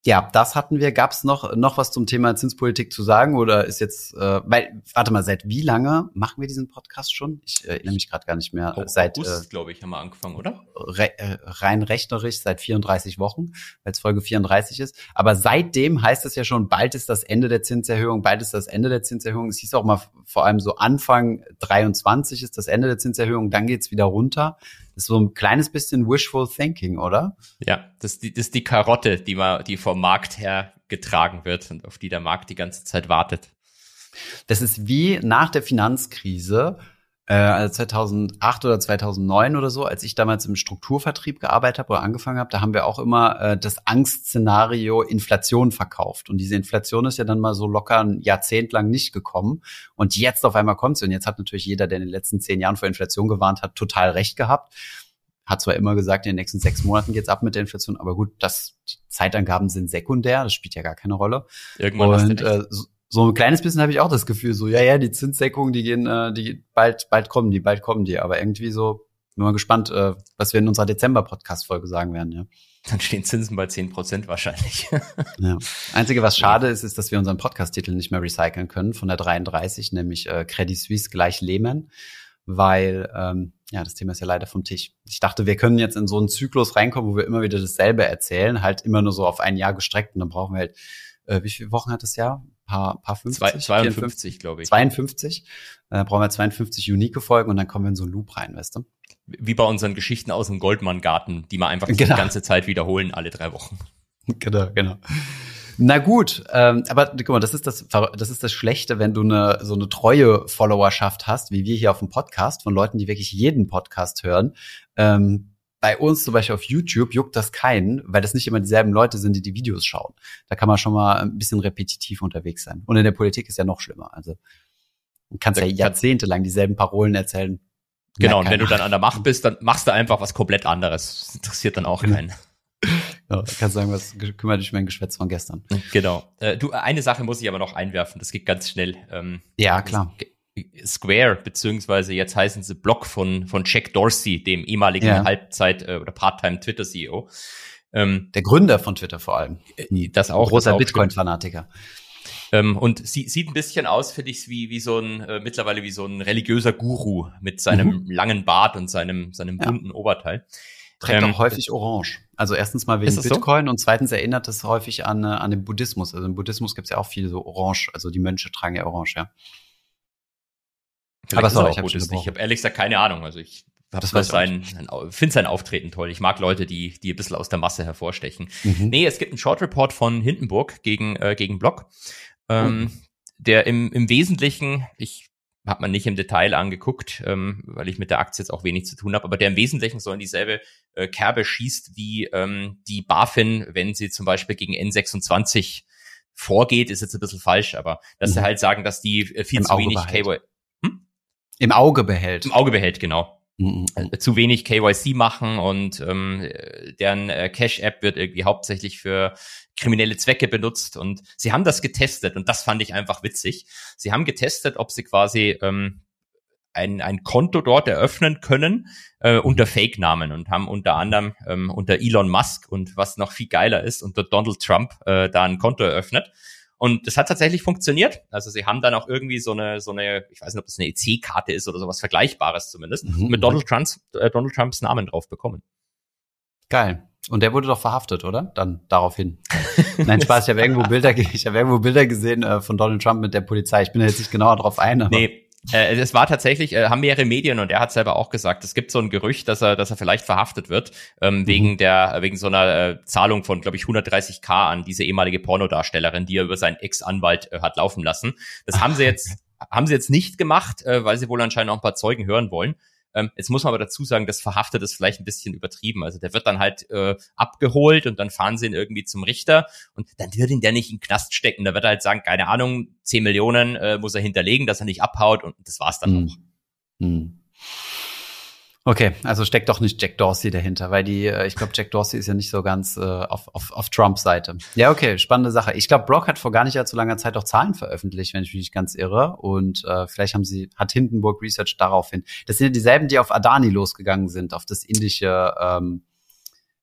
ja, das hatten wir. Gab es noch noch was zum Thema Zinspolitik zu sagen oder ist jetzt? Äh, weil, warte mal, seit wie lange machen wir diesen Podcast schon? Ich äh, erinnere mich gerade gar nicht mehr. Oh, seit August, äh, glaube ich, haben wir angefangen, oder? Re, äh, rein rechnerisch seit 34 Wochen, weil es Folge 34 ist. Aber seitdem heißt es ja schon, bald ist das Ende der Zinserhöhung, bald ist das Ende der Zinserhöhung. Es hieß auch mal vor allem so Anfang 23 ist das Ende der Zinserhöhung, dann geht's wieder runter. Das ist so ein kleines bisschen wishful thinking, oder? Ja, das ist die, das ist die Karotte, die man, die vom Markt her getragen wird und auf die der Markt die ganze Zeit wartet. Das ist wie nach der Finanzkrise, äh, also 2008 oder 2009 oder so, als ich damals im Strukturvertrieb gearbeitet habe oder angefangen habe, da haben wir auch immer äh, das Angstszenario Inflation verkauft. Und diese Inflation ist ja dann mal so locker ein Jahrzehnt lang nicht gekommen. Und jetzt auf einmal kommt sie. Und jetzt hat natürlich jeder, der in den letzten zehn Jahren vor Inflation gewarnt hat, total recht gehabt. Hat zwar immer gesagt, in den nächsten sechs Monaten geht's ab mit der Inflation, aber gut, das, die Zeitangaben sind sekundär, das spielt ja gar keine Rolle. Irgendwann und äh, so, so ein kleines bisschen habe ich auch das Gefühl, so, ja, ja, die Zinssenkungen, die gehen, äh, die bald, bald kommen die, bald kommen die. Aber irgendwie so, bin mal gespannt, äh, was wir in unserer Dezember-Podcast-Folge sagen werden, ja. Dann stehen Zinsen bei zehn Prozent wahrscheinlich. ja. Einzige, was schade ist, ist, dass wir unseren Podcast-Titel nicht mehr recyceln können von der 33, nämlich äh, Credit Suisse gleich Lehman, weil ähm, ja, das Thema ist ja leider vom Tisch. Ich dachte, wir können jetzt in so einen Zyklus reinkommen, wo wir immer wieder dasselbe erzählen, halt immer nur so auf ein Jahr gestreckt und dann brauchen wir halt, äh, wie viele Wochen hat das Jahr? Paar, paar 50, 52, glaube ich. 52. Äh, brauchen wir 52 unique Folgen und dann kommen wir in so einen Loop rein, weißt du? Wie bei unseren Geschichten aus dem Goldmann-Garten, die wir einfach genau. die ganze Zeit wiederholen, alle drei Wochen. Genau, genau. Na gut, ähm, aber guck mal, das ist das, das ist das Schlechte, wenn du eine so eine treue Followerschaft hast, wie wir hier auf dem Podcast, von Leuten, die wirklich jeden Podcast hören. Ähm, bei uns zum Beispiel auf YouTube juckt das keinen, weil das nicht immer dieselben Leute sind, die die Videos schauen. Da kann man schon mal ein bisschen repetitiv unterwegs sein. Und in der Politik ist ja noch schlimmer. Also du kannst ja jahrzehntelang dieselben Parolen erzählen. Genau, und wenn du dann an der Macht bist, dann machst du einfach was komplett anderes. Das interessiert dann auch genau. keinen. Ja, kannst sagen, was kümmert dich mein Geschwätz von gestern. Genau. Äh, du, eine Sache muss ich aber noch einwerfen, das geht ganz schnell. Ähm, ja, klar. Square, beziehungsweise jetzt heißen sie Block von, von Jack Dorsey, dem ehemaligen ja. Halbzeit- äh, oder Part-Time Twitter-CEO. Ähm, Der Gründer von Twitter vor allem. Äh, das auch. Großer Bitcoin-Fanatiker. Ähm, und sie, sieht ein bisschen aus, finde ich, wie, wie so ein, äh, mittlerweile wie so ein religiöser Guru mit seinem mhm. langen Bart und seinem, seinem bunten ja. Oberteil. Trägt ähm, auch häufig orange. Also erstens mal wegen Bitcoin so? und zweitens erinnert es häufig an, äh, an den Buddhismus. Also im Buddhismus gibt es ja auch viel so orange. Also die Mönche tragen ja orange, ja. Vielleicht aber sorry, ich habe ich hab ehrlich gesagt keine Ahnung. Also ich das sein, finde sein Auftreten toll. Ich mag Leute, die, die ein bisschen aus der Masse hervorstechen. Mhm. Nee, es gibt einen Short Report von Hindenburg gegen, äh, gegen Block, ähm, mhm. der im, im Wesentlichen, ich hat man nicht im Detail angeguckt, ähm, weil ich mit der Aktie jetzt auch wenig zu tun habe, aber der im Wesentlichen so in dieselbe äh, Kerbe schießt wie ähm, die BaFin, wenn sie zum Beispiel gegen N26 vorgeht, ist jetzt ein bisschen falsch, aber dass mhm. sie halt sagen, dass die äh, viel Im zu Auge wenig KY? Im Auge behält. Im Auge behält, genau. Mhm. Äh, zu wenig KYC machen und ähm, deren äh, Cash-App wird irgendwie hauptsächlich für kriminelle Zwecke benutzt und sie haben das getestet und das fand ich einfach witzig. Sie haben getestet, ob sie quasi ähm, ein, ein Konto dort eröffnen können äh, unter Fake-Namen und haben unter anderem ähm, unter Elon Musk und was noch viel geiler ist, unter Donald Trump äh, da ein Konto eröffnet. Und das hat tatsächlich funktioniert. Also sie haben dann auch irgendwie so eine, so eine, ich weiß nicht, ob das eine EC-Karte ist oder sowas Vergleichbares zumindest, mhm. mit Donald Trumps, äh, Donald Trumps Namen drauf bekommen. Geil. Und der wurde doch verhaftet, oder? Dann daraufhin. Nein, Spaß, ich habe irgendwo Bilder, ich habe irgendwo Bilder gesehen äh, von Donald Trump mit der Polizei. Ich bin da jetzt nicht genauer drauf ein. Aber nee, äh, es war tatsächlich, äh, haben mehrere Medien und er hat selber auch gesagt, es gibt so ein Gerücht, dass er, dass er vielleicht verhaftet wird ähm, mhm. wegen der, wegen so einer äh, Zahlung von, glaube ich, 130k an diese ehemalige Pornodarstellerin, die er über seinen Ex-Anwalt äh, hat laufen lassen. Das haben sie jetzt, haben sie jetzt nicht gemacht, äh, weil sie wohl anscheinend auch ein paar Zeugen hören wollen. Ähm, jetzt muss man aber dazu sagen, das Verhaftet ist vielleicht ein bisschen übertrieben. Also der wird dann halt äh, abgeholt und dann fahren sie ihn irgendwie zum Richter und dann wird ihn der nicht in den Knast stecken. Da wird er halt sagen, keine Ahnung, 10 Millionen äh, muss er hinterlegen, dass er nicht abhaut und das war's dann hm. auch. Hm. Okay, also steckt doch nicht Jack Dorsey dahinter, weil die, äh, ich glaube, Jack Dorsey ist ja nicht so ganz äh, auf, auf, auf Trumps Seite. Ja, okay, spannende Sache. Ich glaube, Brock hat vor gar nicht allzu langer Zeit auch Zahlen veröffentlicht, wenn ich mich nicht ganz irre. Und äh, vielleicht haben sie, hat Hindenburg Research daraufhin. Das sind ja dieselben, die auf Adani losgegangen sind, auf das indische ähm,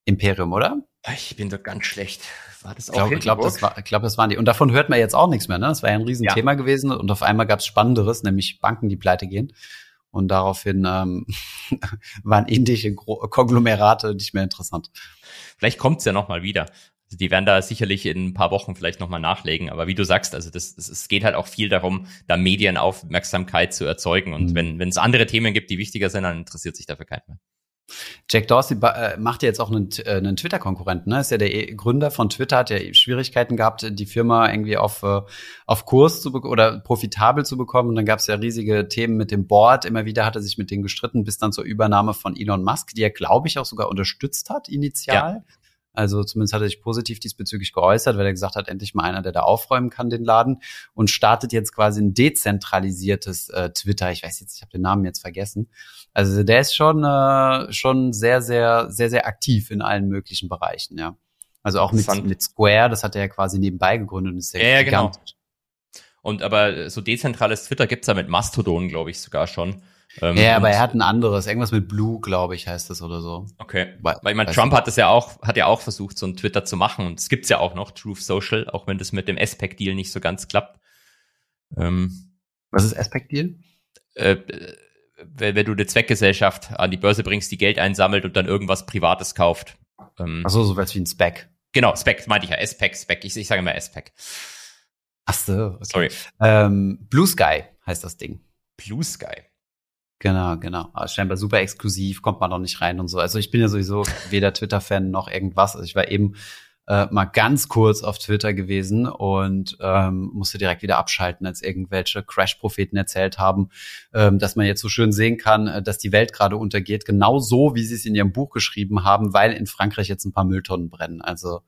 Imperium, oder? Ich bin doch ganz schlecht. War das auch ich glaube, glaub, das, war, ich glaub, das waren die. Und davon hört man jetzt auch nichts mehr. Ne? Das war ja ein Riesenthema ja. gewesen. Und auf einmal gab es Spannenderes, nämlich Banken, die pleite gehen. Und daraufhin ähm, waren indische Konglomerate nicht mehr interessant. Vielleicht kommt's ja nochmal wieder. Also die werden da sicherlich in ein paar Wochen vielleicht nochmal nachlegen. Aber wie du sagst, also das, das, es geht halt auch viel darum, da Medienaufmerksamkeit zu erzeugen. Und mhm. wenn es andere Themen gibt, die wichtiger sind, dann interessiert sich dafür keiner mehr. Jack Dorsey äh, macht ja jetzt auch einen, äh, einen Twitter-Konkurrenten. Ne? Ist ja der Gründer von Twitter, hat ja Schwierigkeiten gehabt, die Firma irgendwie auf, äh, auf Kurs zu oder profitabel zu bekommen. Und dann gab es ja riesige Themen mit dem Board. Immer wieder hat er sich mit denen gestritten, bis dann zur Übernahme von Elon Musk, die er, glaube ich, auch sogar unterstützt hat initial. Ja. Also zumindest hat er sich positiv diesbezüglich geäußert, weil er gesagt hat, endlich mal einer, der da aufräumen kann, den Laden. Und startet jetzt quasi ein dezentralisiertes äh, Twitter. Ich weiß jetzt, ich habe den Namen jetzt vergessen. Also der ist schon, äh, schon sehr, sehr, sehr, sehr aktiv in allen möglichen Bereichen, ja. Also auch mit, mit Square, das hat er ja quasi nebenbei gegründet und ist ja, ja genau. Und aber so dezentrales Twitter gibt's ja mit Mastodon, glaube ich, sogar schon. Ähm, ja, aber er hat ein anderes, irgendwas mit Blue, glaube ich, heißt das oder so. Okay. Weil, weil ich meine, Trump hat das ja auch, hat ja auch versucht, so ein Twitter zu machen und es gibt's ja auch noch, Truth Social, auch wenn das mit dem SPEC-Deal nicht so ganz klappt. Ähm, Was ist SPEC-Deal? Äh, wenn, wenn du eine Zweckgesellschaft an die Börse bringst, die Geld einsammelt und dann irgendwas Privates kauft. Ähm, Ach so, so was wie ein Spec. Genau, Spec, meinte ich ja, SPEC, Spec, ich, ich sage immer SPEC. Ach so, okay. sorry. Ähm, Blue Sky heißt das Ding. Blue Sky. Genau, genau. Aber scheinbar super exklusiv, kommt man noch nicht rein und so. Also ich bin ja sowieso weder Twitter-Fan noch irgendwas. Also ich war eben äh, mal ganz kurz auf Twitter gewesen und ähm, musste direkt wieder abschalten, als irgendwelche Crash-Propheten erzählt haben, ähm, dass man jetzt so schön sehen kann, äh, dass die Welt gerade untergeht, genau so, wie sie es in ihrem Buch geschrieben haben, weil in Frankreich jetzt ein paar Mülltonnen brennen. Also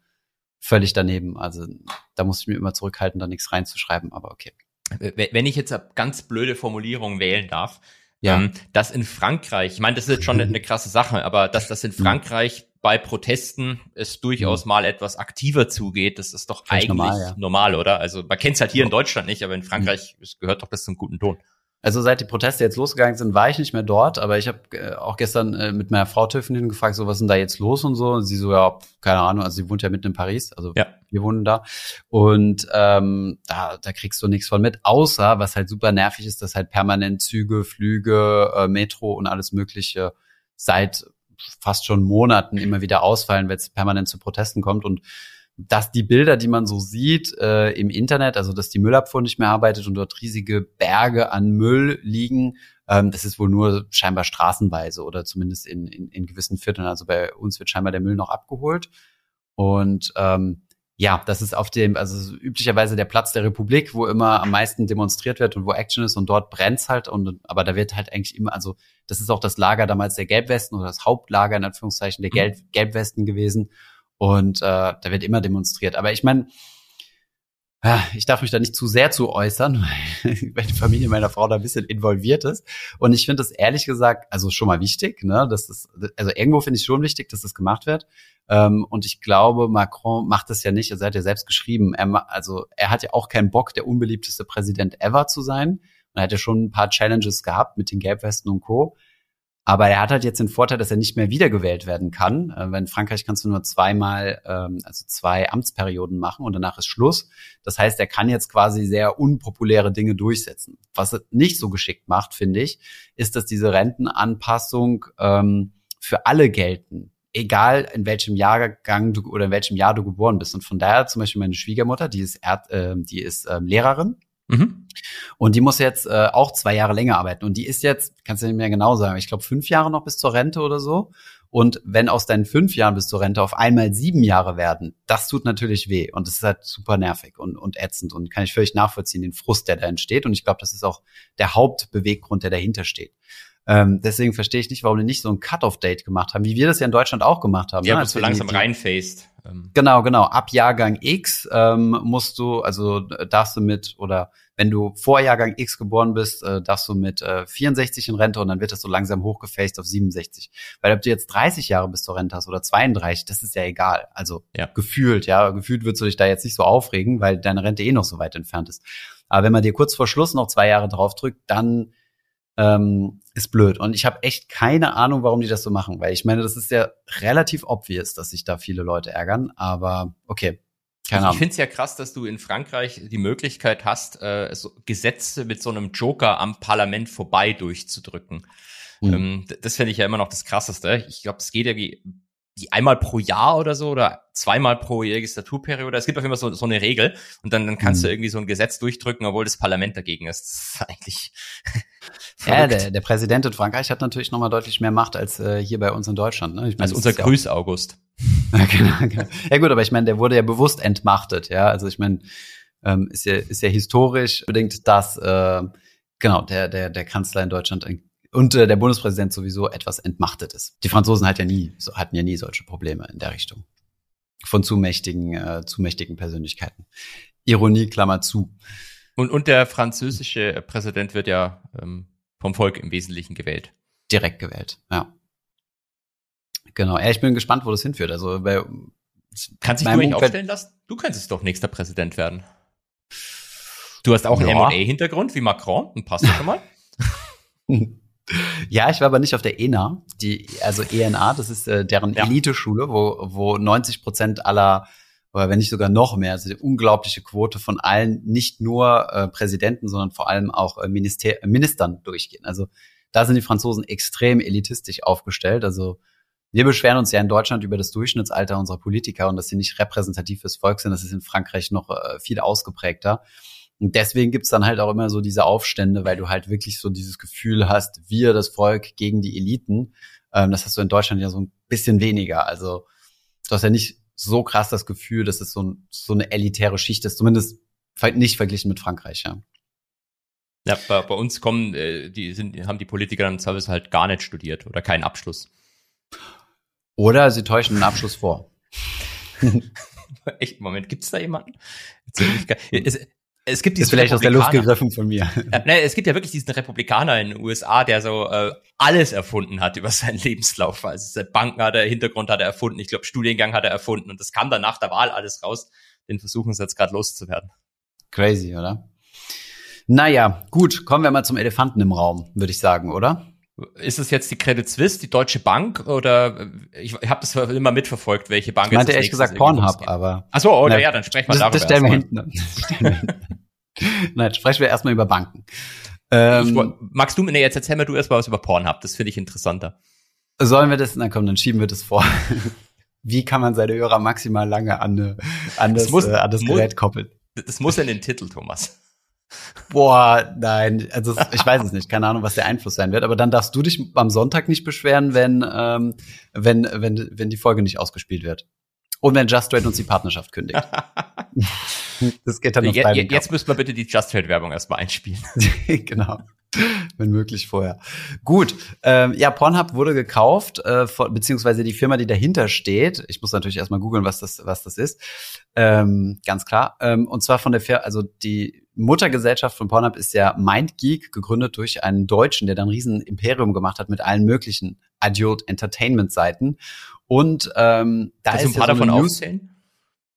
völlig daneben. Also da muss ich mir immer zurückhalten, da nichts reinzuschreiben, aber okay. Wenn ich jetzt eine ganz blöde Formulierung wählen darf, ja. Ähm, dass in Frankreich, ich meine, das ist jetzt schon eine, eine krasse Sache, aber dass das in mhm. Frankreich bei Protesten es durchaus mhm. mal etwas aktiver zugeht, das ist doch Völlig eigentlich normal, ja. normal, oder? Also man kennt es halt hier in Deutschland nicht, aber in Frankreich mhm. gehört doch das zum guten Ton. Also seit die Proteste jetzt losgegangen sind, war ich nicht mehr dort, aber ich habe äh, auch gestern äh, mit meiner Frau Töffin gefragt, so was ist denn da jetzt los und so. Und sie so, ja, keine Ahnung, also sie wohnt ja mitten in Paris, also ja. wir wohnen da. Und ähm, da, da kriegst du nichts von mit, außer, was halt super nervig ist, dass halt permanent Züge, Flüge, äh, Metro und alles Mögliche seit fast schon Monaten immer wieder ausfallen, wenn es permanent zu Protesten kommt. Und dass die Bilder, die man so sieht äh, im Internet, also dass die Müllabfuhr nicht mehr arbeitet und dort riesige Berge an Müll liegen, ähm, das ist wohl nur scheinbar straßenweise oder zumindest in, in, in gewissen Vierteln. Also bei uns wird scheinbar der Müll noch abgeholt. Und ähm, ja, das ist auf dem, also üblicherweise der Platz der Republik, wo immer am meisten demonstriert wird und wo Action ist und dort brennt's halt und aber da wird halt eigentlich immer, also das ist auch das Lager damals der Gelbwesten oder das Hauptlager in Anführungszeichen der mhm. Gelb Gelbwesten gewesen und äh, da wird immer demonstriert. Aber ich meine, ich darf mich da nicht zu sehr zu äußern, weil die Familie meiner Frau da ein bisschen involviert ist. Und ich finde das ehrlich gesagt, also schon mal wichtig, ne, dass das, also irgendwo finde ich schon wichtig, dass das gemacht wird. Ähm, und ich glaube, Macron macht das ja nicht, also er hat ja selbst geschrieben, er, also er hat ja auch keinen Bock, der unbeliebteste Präsident ever zu sein. Und er hat ja schon ein paar Challenges gehabt mit den Gelbwesten und Co. Aber er hat halt jetzt den Vorteil, dass er nicht mehr wiedergewählt werden kann. Äh, in Frankreich kannst du nur zweimal, ähm, also zwei Amtsperioden machen und danach ist Schluss. Das heißt, er kann jetzt quasi sehr unpopuläre Dinge durchsetzen. Was er nicht so geschickt macht, finde ich, ist, dass diese Rentenanpassung ähm, für alle gelten. Egal in welchem Jahrgang du oder in welchem Jahr du geboren bist. Und von daher zum Beispiel meine Schwiegermutter, die ist, Erd, äh, die ist ähm, Lehrerin Mhm. Und die muss jetzt äh, auch zwei Jahre länger arbeiten. Und die ist jetzt, kannst du nicht mehr genau sagen, ich glaube fünf Jahre noch bis zur Rente oder so. Und wenn aus deinen fünf Jahren bis zur Rente auf einmal sieben Jahre werden, das tut natürlich weh. Und das ist halt super nervig und, und ätzend. Und kann ich völlig nachvollziehen, den Frust, der da entsteht. Und ich glaube, das ist auch der Hauptbeweggrund, der dahinter steht. Ähm, deswegen verstehe ich nicht, warum die nicht so ein Cut-off-Date gemacht haben, wie wir das ja in Deutschland auch gemacht haben. Die ne? so langsam reinfaced. Ähm. Genau, genau. Ab Jahrgang X ähm, musst du, also darfst du mit, oder wenn du vor Jahrgang X geboren bist, äh, darfst du mit äh, 64 in Rente und dann wird das so langsam hochgefaced auf 67. Weil ob du jetzt 30 Jahre bis zur Rente hast oder 32, das ist ja egal. Also ja. gefühlt, ja, gefühlt würdest du dich da jetzt nicht so aufregen, weil deine Rente eh noch so weit entfernt ist. Aber wenn man dir kurz vor Schluss noch zwei Jahre draufdrückt, dann ähm, ist blöd. Und ich habe echt keine Ahnung, warum die das so machen, weil ich meine, das ist ja relativ obvious, dass sich da viele Leute ärgern, aber okay. Keine also ich finde es ja krass, dass du in Frankreich die Möglichkeit hast, äh, so Gesetze mit so einem Joker am Parlament vorbei durchzudrücken. Mhm. Ähm, das finde ich ja immer noch das Krasseste. Ich glaube, es geht ja wie die einmal pro Jahr oder so oder zweimal pro Legislaturperiode. Es gibt auf jeden Fall so, so eine Regel und dann, dann kannst mhm. du irgendwie so ein Gesetz durchdrücken, obwohl das Parlament dagegen ist. Das ist eigentlich. Ja, der, der Präsident in Frankreich hat natürlich nochmal deutlich mehr Macht als äh, hier bei uns in Deutschland. Ne? Ich mein, also unser Grüß ja August. ja, genau, genau. ja gut, aber ich meine, der wurde ja bewusst entmachtet. Ja, also ich meine, ähm, ist ja ist ja historisch bedingt, dass äh, genau der der der Kanzler in Deutschland und äh, der Bundespräsident sowieso etwas entmachtet ist. Die Franzosen hatten ja nie, so, hatten ja nie solche Probleme in der Richtung. Von zu mächtigen, äh, zu mächtigen Persönlichkeiten. Ironie, Klammer zu. Und, und der französische Präsident wird ja ähm, vom Volk im Wesentlichen gewählt. Direkt gewählt, ja. Genau. Ja, ich bin gespannt, wo das hinführt. Also bei Kannst dich du nicht aufstellen lassen? Du könntest doch nächster Präsident werden. Du hast auch ja. einen M&A-Hintergrund wie Macron und passt das schon mal. Ja, ich war aber nicht auf der ENA, die, also ENA, das ist äh, deren ja. Eliteschule, wo, wo 90 Prozent aller, oder wenn nicht sogar noch mehr, also die unglaubliche Quote von allen, nicht nur äh, Präsidenten, sondern vor allem auch äh, Minister Ministern durchgehen. Also da sind die Franzosen extrem elitistisch aufgestellt. Also wir beschweren uns ja in Deutschland über das Durchschnittsalter unserer Politiker und dass sie nicht repräsentativ fürs Volk sind. Das ist in Frankreich noch äh, viel ausgeprägter. Und deswegen gibt's dann halt auch immer so diese Aufstände, weil du halt wirklich so dieses Gefühl hast, wir, das Volk, gegen die Eliten. Ähm, das hast du in Deutschland ja so ein bisschen weniger. Also du hast ja nicht so krass das Gefühl, dass es so, ein, so eine elitäre Schicht ist, zumindest nicht verglichen mit Frankreich, ja. Ja, bei, bei uns kommen, äh, die sind, haben die Politiker dann teilweise halt gar nicht studiert oder keinen Abschluss. Oder sie täuschen einen Abschluss vor. Echt, Moment, gibt's da jemanden? Es, es gibt diesen ist vielleicht aus der Luft gegriffen von mir. Ja, ne, es gibt ja wirklich diesen Republikaner in den USA, der so äh, alles erfunden hat über seinen Lebenslauf. Also Banken hat er, Hintergrund hat er erfunden, ich glaube Studiengang hat er erfunden und das kam dann nach der Wahl alles raus. Den versuchen sie jetzt gerade loszuwerden. Crazy, oder? Naja, gut, kommen wir mal zum Elefanten im Raum, würde ich sagen, oder? Ist es jetzt die Credit Suisse, die Deutsche Bank oder ich, ich habe das immer mitverfolgt, welche Bank ich meinte ehrlich gesagt Pornhub, aber Ach so, oder na, ja, dann sprechen wir darüber. Das stellen wir hinten. Nein, sprechen wir erstmal über Banken. Ähm, ich, magst du, nee, jetzt erzähl mir du erstmal was über Pornhub, das finde ich interessanter. Sollen wir das? Na komm, dann schieben wir das vor. Wie kann man seine Hörer maximal lange an, an das, das, muss, äh, an das Gerät koppeln? Das muss in den Titel, Thomas. Boah, nein, also ich weiß es nicht, keine Ahnung, was der Einfluss sein wird. Aber dann darfst du dich am Sonntag nicht beschweren, wenn ähm, wenn wenn wenn die Folge nicht ausgespielt wird und wenn Just Trade uns die Partnerschaft kündigt. das geht dann auf je, Jetzt müssen wir bitte die Just Trade Werbung erstmal einspielen. genau. Wenn möglich vorher. Gut, ähm, ja, Pornhub wurde gekauft, äh, von, beziehungsweise die Firma, die dahinter steht. Ich muss natürlich erstmal googeln, was das, was das ist. Ähm, ganz klar. Ähm, und zwar von der Firma, also die Muttergesellschaft von Pornhub ist ja MindGeek, gegründet durch einen Deutschen, der dann ein riesen Imperium gemacht hat mit allen möglichen Adult Entertainment Seiten. Und ähm, da Kannst ist ein paar ja so davon News, aufzählen?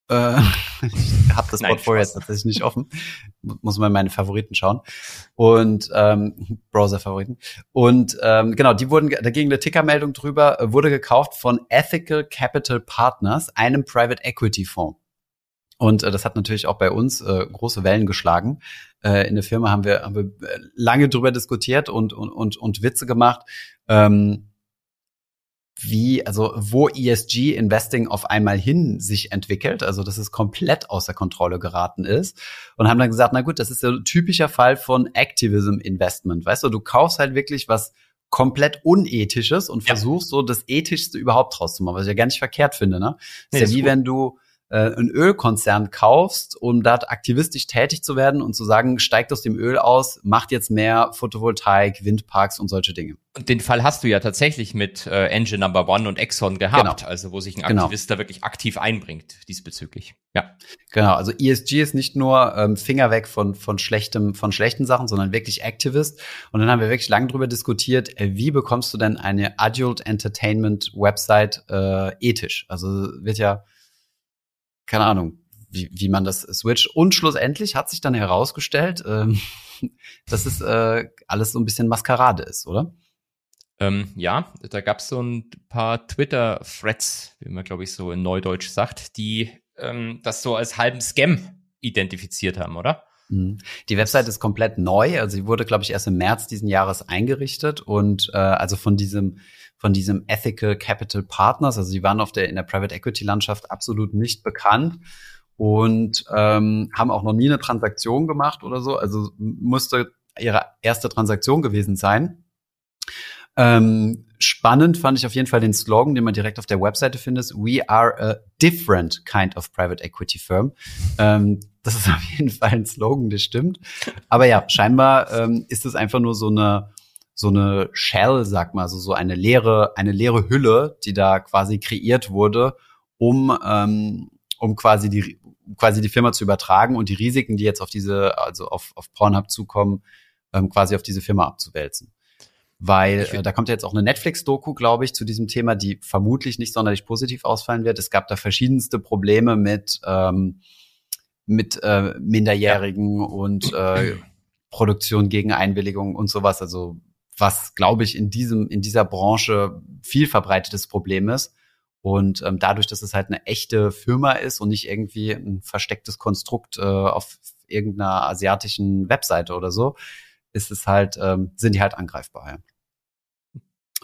Äh, ich habe das Nein, Portfolio jetzt tatsächlich nicht offen. Muss man meine Favoriten schauen. Und ähm, Browser-Favoriten. Und ähm, genau, die wurden, da ging eine Tickermeldung drüber, äh, wurde gekauft von Ethical Capital Partners, einem Private Equity Fonds. Und äh, das hat natürlich auch bei uns äh, große Wellen geschlagen. Äh, in der Firma haben wir, haben wir äh, lange drüber diskutiert und, und, und, und Witze gemacht. Ähm, wie, also wo ESG Investing auf einmal hin sich entwickelt, also dass es komplett außer Kontrolle geraten ist und haben dann gesagt, na gut, das ist ja ein typischer Fall von Activism Investment, weißt du, du kaufst halt wirklich was komplett unethisches und versuchst ja. so das ethischste überhaupt draus zu machen, was ich ja gar nicht verkehrt finde, ne? Nee, ist ja wie gut. wenn du einen Ölkonzern kaufst, um dort aktivistisch tätig zu werden und zu sagen, steigt aus dem Öl aus, macht jetzt mehr Photovoltaik, Windparks und solche Dinge. Und den Fall hast du ja tatsächlich mit äh, Engine Number One und Exxon gehabt, genau. also wo sich ein genau. Aktivist genau. da wirklich aktiv einbringt diesbezüglich. Ja. Genau, also ESG ist nicht nur ähm, Finger weg von von schlechtem von schlechten Sachen, sondern wirklich Activist. Und dann haben wir wirklich lange drüber diskutiert, äh, wie bekommst du denn eine Adult Entertainment Website äh, ethisch? Also wird ja keine Ahnung, wie, wie man das switcht. Und schlussendlich hat sich dann herausgestellt, ähm, dass es äh, alles so ein bisschen Maskerade ist, oder? Ähm, ja, da gab es so ein paar Twitter-Threads, wie man, glaube ich, so in Neudeutsch sagt, die ähm, das so als halben Scam identifiziert haben, oder? Mhm. Die Website ist komplett neu, also sie wurde, glaube ich, erst im März diesen Jahres eingerichtet und äh, also von diesem von diesem Ethical Capital Partners. Also sie waren auf der in der Private Equity Landschaft absolut nicht bekannt und ähm, haben auch noch nie eine Transaktion gemacht oder so. Also musste ihre erste Transaktion gewesen sein. Ähm, spannend fand ich auf jeden Fall den Slogan, den man direkt auf der Webseite findet. We are a different kind of private equity firm. Ähm, das ist auf jeden Fall ein Slogan, das stimmt. Aber ja, scheinbar ähm, ist es einfach nur so eine so eine Shell, sag mal, so, so eine leere, eine leere Hülle, die da quasi kreiert wurde, um, ähm, um quasi die, quasi die Firma zu übertragen und die Risiken, die jetzt auf diese, also auf, auf Pornhub zukommen, ähm, quasi auf diese Firma abzuwälzen. Weil äh, da kommt ja jetzt auch eine Netflix-Doku, glaube ich, zu diesem Thema, die vermutlich nicht sonderlich positiv ausfallen wird. Es gab da verschiedenste Probleme mit, ähm, mit äh, Minderjährigen ja. und äh, Produktion gegen Einwilligung und sowas. Also was, glaube ich, in diesem, in dieser Branche viel verbreitetes Problem ist. Und ähm, dadurch, dass es halt eine echte Firma ist und nicht irgendwie ein verstecktes Konstrukt äh, auf irgendeiner asiatischen Webseite oder so, ist es halt, ähm, sind die halt angreifbar. Ja.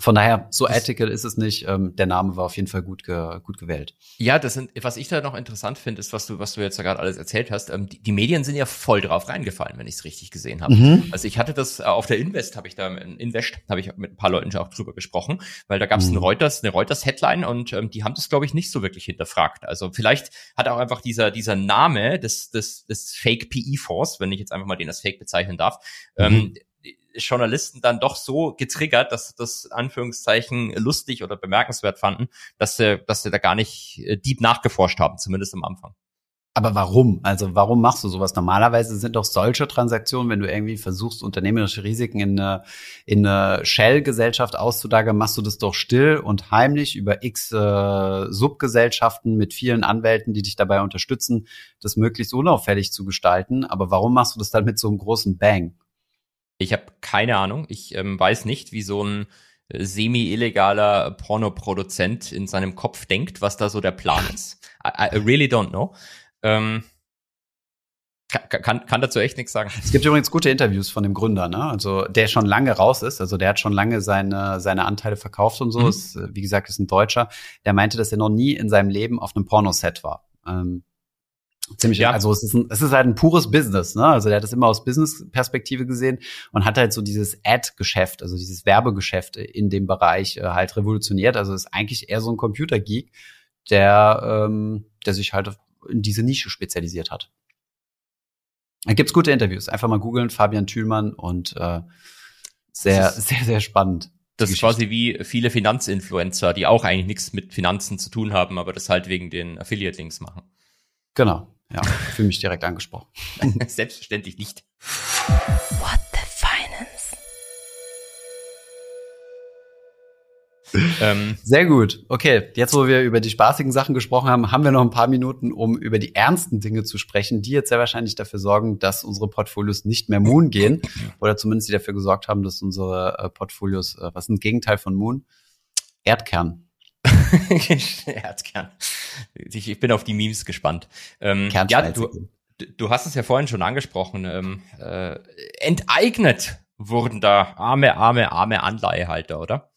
Von daher, so ethical ist es nicht. Ähm, der Name war auf jeden Fall gut, ge gut gewählt. Ja, das sind, was ich da noch interessant finde, ist, was du, was du jetzt da gerade alles erzählt hast. Ähm, die, die, Medien sind ja voll drauf reingefallen, wenn ich es richtig gesehen habe. Mhm. Also ich hatte das äh, auf der Invest, habe ich da in Invest, habe ich mit ein paar Leuten schon auch drüber gesprochen, weil da gab es mhm. eine Reuters, eine Reuters-Headline und ähm, die haben das, glaube ich, nicht so wirklich hinterfragt. Also vielleicht hat auch einfach dieser, dieser Name des, des, des Fake PE-Fonds, wenn ich jetzt einfach mal den als Fake bezeichnen darf, mhm. ähm, Journalisten dann doch so getriggert, dass das Anführungszeichen lustig oder bemerkenswert fanden, dass sie, dass sie da gar nicht äh, deep nachgeforscht haben, zumindest am Anfang. Aber warum? Also warum machst du sowas? Normalerweise sind doch solche Transaktionen, wenn du irgendwie versuchst, unternehmerische Risiken in eine, in eine Shell-Gesellschaft auszudagern, machst du das doch still und heimlich über x äh, Subgesellschaften mit vielen Anwälten, die dich dabei unterstützen, das möglichst unauffällig zu gestalten. Aber warum machst du das dann mit so einem großen Bang? Ich habe keine Ahnung. Ich ähm, weiß nicht, wie so ein äh, semi-illegaler Pornoproduzent in seinem Kopf denkt, was da so der Plan ist. I, I really don't know. Ähm, kann, kann, kann dazu echt nichts sagen. Es gibt übrigens gute Interviews von dem Gründer, ne? Also der schon lange raus ist, also der hat schon lange seine seine Anteile verkauft und so. Mhm. Ist, wie gesagt, ist ein Deutscher. Der meinte, dass er noch nie in seinem Leben auf einem Pornoset war. Ähm, ziemlich, ja. also es ist, ein, es ist halt ein pures Business, ne? Also der hat das immer aus Business-Perspektive gesehen und hat halt so dieses Ad-Geschäft, also dieses Werbegeschäft in dem Bereich äh, halt revolutioniert. Also ist eigentlich eher so ein Computergeek, der, ähm, der sich halt in diese Nische spezialisiert hat. Da gibt's gute Interviews. Einfach mal googeln, Fabian Thülmann und äh, sehr, sehr, sehr spannend. Das ist quasi wie viele Finanzinfluencer, die auch eigentlich nichts mit Finanzen zu tun haben, aber das halt wegen den Affiliate-Links machen. Genau, ja, fühle mich direkt angesprochen. Selbstverständlich nicht. ähm, Sehr gut. Okay, jetzt wo wir über die spaßigen Sachen gesprochen haben, haben wir noch ein paar Minuten, um über die ernsten Dinge zu sprechen, die jetzt sehr wahrscheinlich dafür sorgen, dass unsere Portfolios nicht mehr Moon gehen oder zumindest die dafür gesorgt haben, dass unsere äh, Portfolios, äh, was ist ein Gegenteil von Moon? Erdkern. Erdkern. Ich, ich, bin auf die Memes gespannt. Ähm, ja, du, du hast es ja vorhin schon angesprochen. Ähm, äh, enteignet wurden da arme, arme, arme Anleihehalter, oder?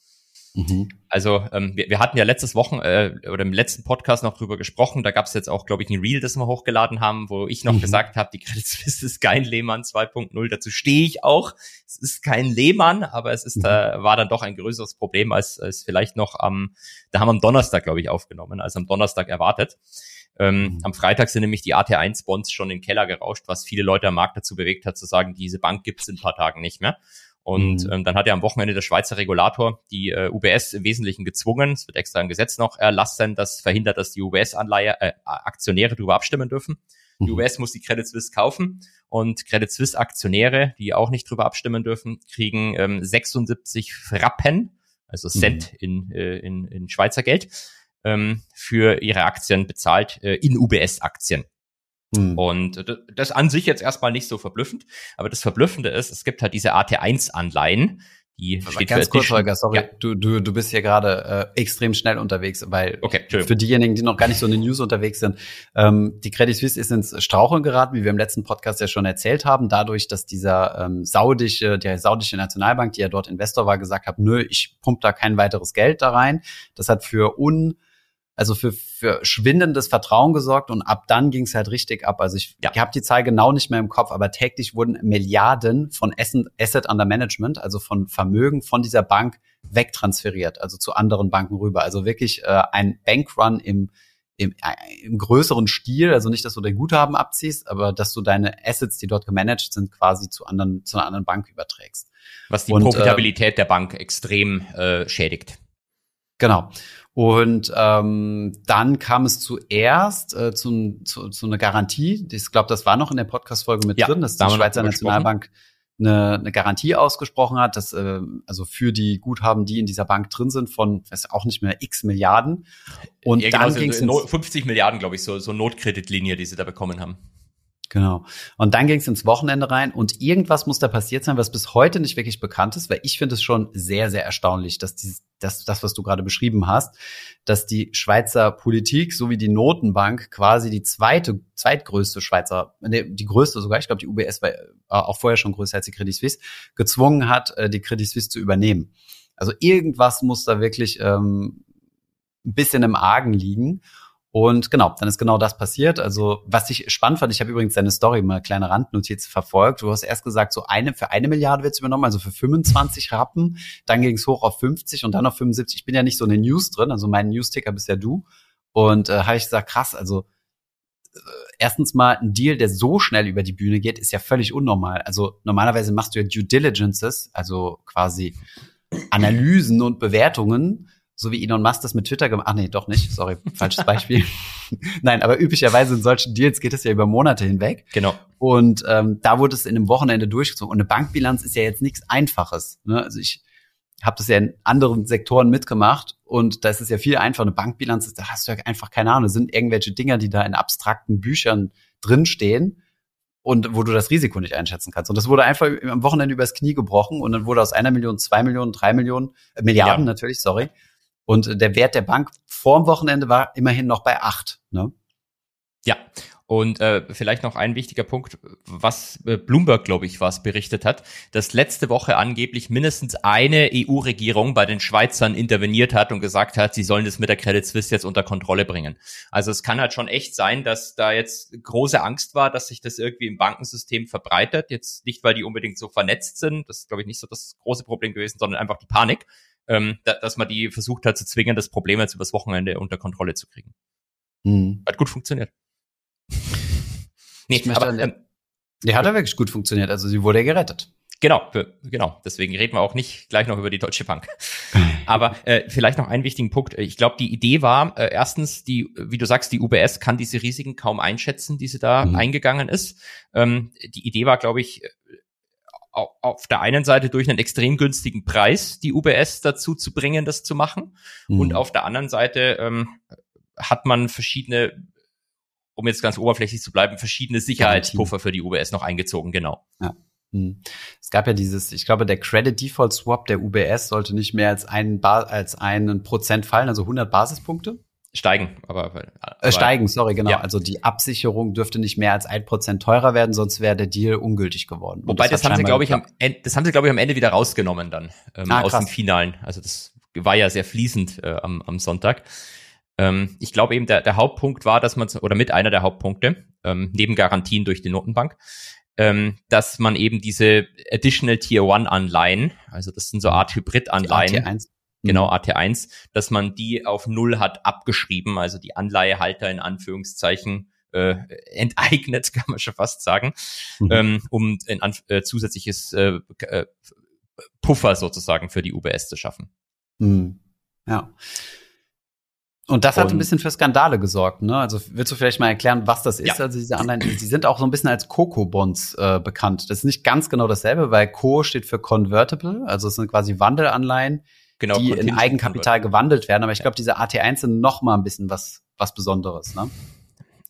Mhm. Also ähm, wir, wir hatten ja letztes Wochen äh, oder im letzten Podcast noch drüber gesprochen. Da gab es jetzt auch, glaube ich, ein Reel, das wir hochgeladen haben, wo ich noch mhm. gesagt habe, die Credit Suisse ist kein Lehmann 2.0. Dazu stehe ich auch. Es ist kein Lehmann, aber es ist mhm. äh, war dann doch ein größeres Problem als, als vielleicht noch am, da haben wir am Donnerstag, glaube ich, aufgenommen, als am Donnerstag erwartet. Ähm, mhm. Am Freitag sind nämlich die AT1-Bonds schon im Keller gerauscht, was viele Leute am Markt dazu bewegt hat, zu sagen, diese Bank gibt es in ein paar Tagen nicht mehr. Und mhm. ähm, dann hat ja am Wochenende der Schweizer Regulator die äh, UBS im Wesentlichen gezwungen, es wird extra ein Gesetz noch erlassen, das verhindert, dass die UBS-Anleihe, äh, Aktionäre darüber abstimmen dürfen. Die mhm. UBS muss die Credit Suisse kaufen und Credit Suisse Aktionäre, die auch nicht drüber abstimmen dürfen, kriegen ähm, 76 Frappen, also Cent mhm. in, äh, in, in Schweizer Geld, ähm, für ihre Aktien bezahlt äh, in UBS-Aktien. Mhm. Und das an sich jetzt erstmal nicht so verblüffend, aber das Verblüffende ist, es gibt halt diese AT1-Anleihen, die aber steht ganz kurz, Holger, sorry, ja. du, du, du bist hier gerade äh, extrem schnell unterwegs, weil okay, für diejenigen, die noch gar nicht so in den News unterwegs sind, ähm, die Credit Suisse ist ins Straucheln geraten, wie wir im letzten Podcast ja schon erzählt haben, dadurch, dass dieser ähm, saudische, der saudische Nationalbank, die ja dort Investor war, gesagt hat, nö, ich pump da kein weiteres Geld da rein. Das hat für un also für, für schwindendes Vertrauen gesorgt und ab dann ging es halt richtig ab. Also ich, ja. ich habe die Zahl genau nicht mehr im Kopf, aber täglich wurden Milliarden von Asset under Management, also von Vermögen von dieser Bank wegtransferiert, also zu anderen Banken rüber. Also wirklich äh, ein Bankrun im, im, äh, im größeren Stil, also nicht, dass du dein Guthaben abziehst, aber dass du deine Assets, die dort gemanagt sind, quasi zu anderen zu einer anderen Bank überträgst. Was die und, Profitabilität äh, der Bank extrem äh, schädigt. Genau. Und ähm, dann kam es zuerst äh, zu, zu, zu einer Garantie. Ich glaube, das war noch in der Podcast-Folge mit ja, drin, dass die Schweizer Nationalbank eine, eine Garantie ausgesprochen hat, dass äh, also für die Guthaben, die in dieser Bank drin sind, von weiß auch nicht mehr x Milliarden. Und ja, dann genau, ging es 50 Milliarden, glaube ich, so so Notkreditlinie, die sie da bekommen haben. Genau. Und dann ging es ins Wochenende rein und irgendwas muss da passiert sein, was bis heute nicht wirklich bekannt ist, weil ich finde es schon sehr, sehr erstaunlich, dass dieses, das, das, was du gerade beschrieben hast, dass die Schweizer Politik sowie die Notenbank quasi die zweite, zweitgrößte Schweizer, nee, die größte sogar, ich glaube, die UBS war äh, auch vorher schon größer als die Credit Suisse, gezwungen hat, äh, die Credit Suisse zu übernehmen. Also irgendwas muss da wirklich ähm, ein bisschen im Argen liegen. Und genau, dann ist genau das passiert. Also was ich spannend fand, ich habe übrigens deine Story mal kleine Randnotiz verfolgt. Du hast erst gesagt, so eine für eine Milliarde wird's übernommen, also für 25 Rappen. Dann ging es hoch auf 50 und dann auf 75. Ich bin ja nicht so in den News drin, also mein News-Ticker bist ja du. Und äh, habe ich gesagt, krass, also äh, erstens mal ein Deal, der so schnell über die Bühne geht, ist ja völlig unnormal. Also normalerweise machst du ja Due Diligences, also quasi Analysen und Bewertungen so wie Elon Musk das mit Twitter gemacht. Ach nee, doch nicht. Sorry, falsches Beispiel. Nein, aber üblicherweise in solchen Deals geht es ja über Monate hinweg. Genau. Und ähm, da wurde es in einem Wochenende durchgezogen. Und eine Bankbilanz ist ja jetzt nichts Einfaches. Ne? Also ich habe das ja in anderen Sektoren mitgemacht und da ist es ja viel einfacher. Eine Bankbilanz ist, da hast du ja einfach keine Ahnung. Das sind irgendwelche Dinger, die da in abstrakten Büchern drinstehen und wo du das Risiko nicht einschätzen kannst. Und das wurde einfach am Wochenende übers Knie gebrochen und dann wurde aus einer Million zwei Millionen, drei Millionen, äh, Milliarden ja. natürlich, sorry. Und der Wert der Bank vorm Wochenende war immerhin noch bei acht. Ne? Ja, Und äh, vielleicht noch ein wichtiger Punkt, was äh, Bloomberg, glaube ich, was berichtet hat, dass letzte Woche angeblich mindestens eine EU-Regierung bei den Schweizern interveniert hat und gesagt hat, sie sollen das mit der Credit Suisse jetzt unter Kontrolle bringen. Also es kann halt schon echt sein, dass da jetzt große Angst war, dass sich das irgendwie im Bankensystem verbreitet. Jetzt nicht, weil die unbedingt so vernetzt sind, das ist, glaube ich, nicht so das große Problem gewesen, sondern einfach die Panik, ähm, da, dass man die versucht hat zu zwingen, das Problem jetzt übers Wochenende unter Kontrolle zu kriegen. Hm. Hat gut funktioniert. nee, aber, ähm, die hat ja wirklich gut funktioniert. Also sie wurde gerettet. Genau, genau. Deswegen reden wir auch nicht gleich noch über die Deutsche Bank. Aber äh, vielleicht noch einen wichtigen Punkt. Ich glaube, die Idee war äh, erstens, die, wie du sagst, die UBS kann diese Risiken kaum einschätzen, die sie da mhm. eingegangen ist. Ähm, die Idee war, glaube ich, auf der einen Seite durch einen extrem günstigen Preis die UBS dazu zu bringen, das zu machen. Mhm. Und auf der anderen Seite ähm, hat man verschiedene um jetzt ganz oberflächlich zu bleiben, verschiedene Sicherheitspuffer für die UBS noch eingezogen, genau. Ja. Hm. Es gab ja dieses, ich glaube, der Credit Default Swap der UBS sollte nicht mehr als einen, ba als einen Prozent fallen, also 100 Basispunkte. Steigen, aber, aber äh, steigen, sorry, genau. Ja. Also die Absicherung dürfte nicht mehr als ein Prozent teurer werden, sonst wäre der Deal ungültig geworden. Wobei das, das haben sie, glaube ich, am Ende, das haben sie, glaube ich, am Ende wieder rausgenommen dann ähm, ah, aus dem Finalen. Also das war ja sehr fließend äh, am, am Sonntag. Ähm, ich glaube eben, der, der Hauptpunkt war, dass man, oder mit einer der Hauptpunkte, ähm, neben Garantien durch die Notenbank, ähm, dass man eben diese Additional Tier One Anleihen, also das sind so mhm. Art Hybrid Anleihen. AT1. Genau, mhm. AT1, dass man die auf Null hat abgeschrieben, also die Anleihehalter in Anführungszeichen äh, enteignet, kann man schon fast sagen, mhm. ähm, um ein äh, zusätzliches äh, äh, Puffer sozusagen für die UBS zu schaffen. Mhm. Ja. Und das hat ein bisschen für Skandale gesorgt, ne? Also willst du vielleicht mal erklären, was das ist? Ja. Also diese Anleihen, die sind auch so ein bisschen als Coco-Bonds äh, bekannt. Das ist nicht ganz genau dasselbe, weil Co steht für Convertible, also es sind quasi Wandelanleihen, genau, die in Eigenkapital gewandelt werden. Aber ich glaube, diese AT1 sind noch mal ein bisschen was was Besonderes, ne?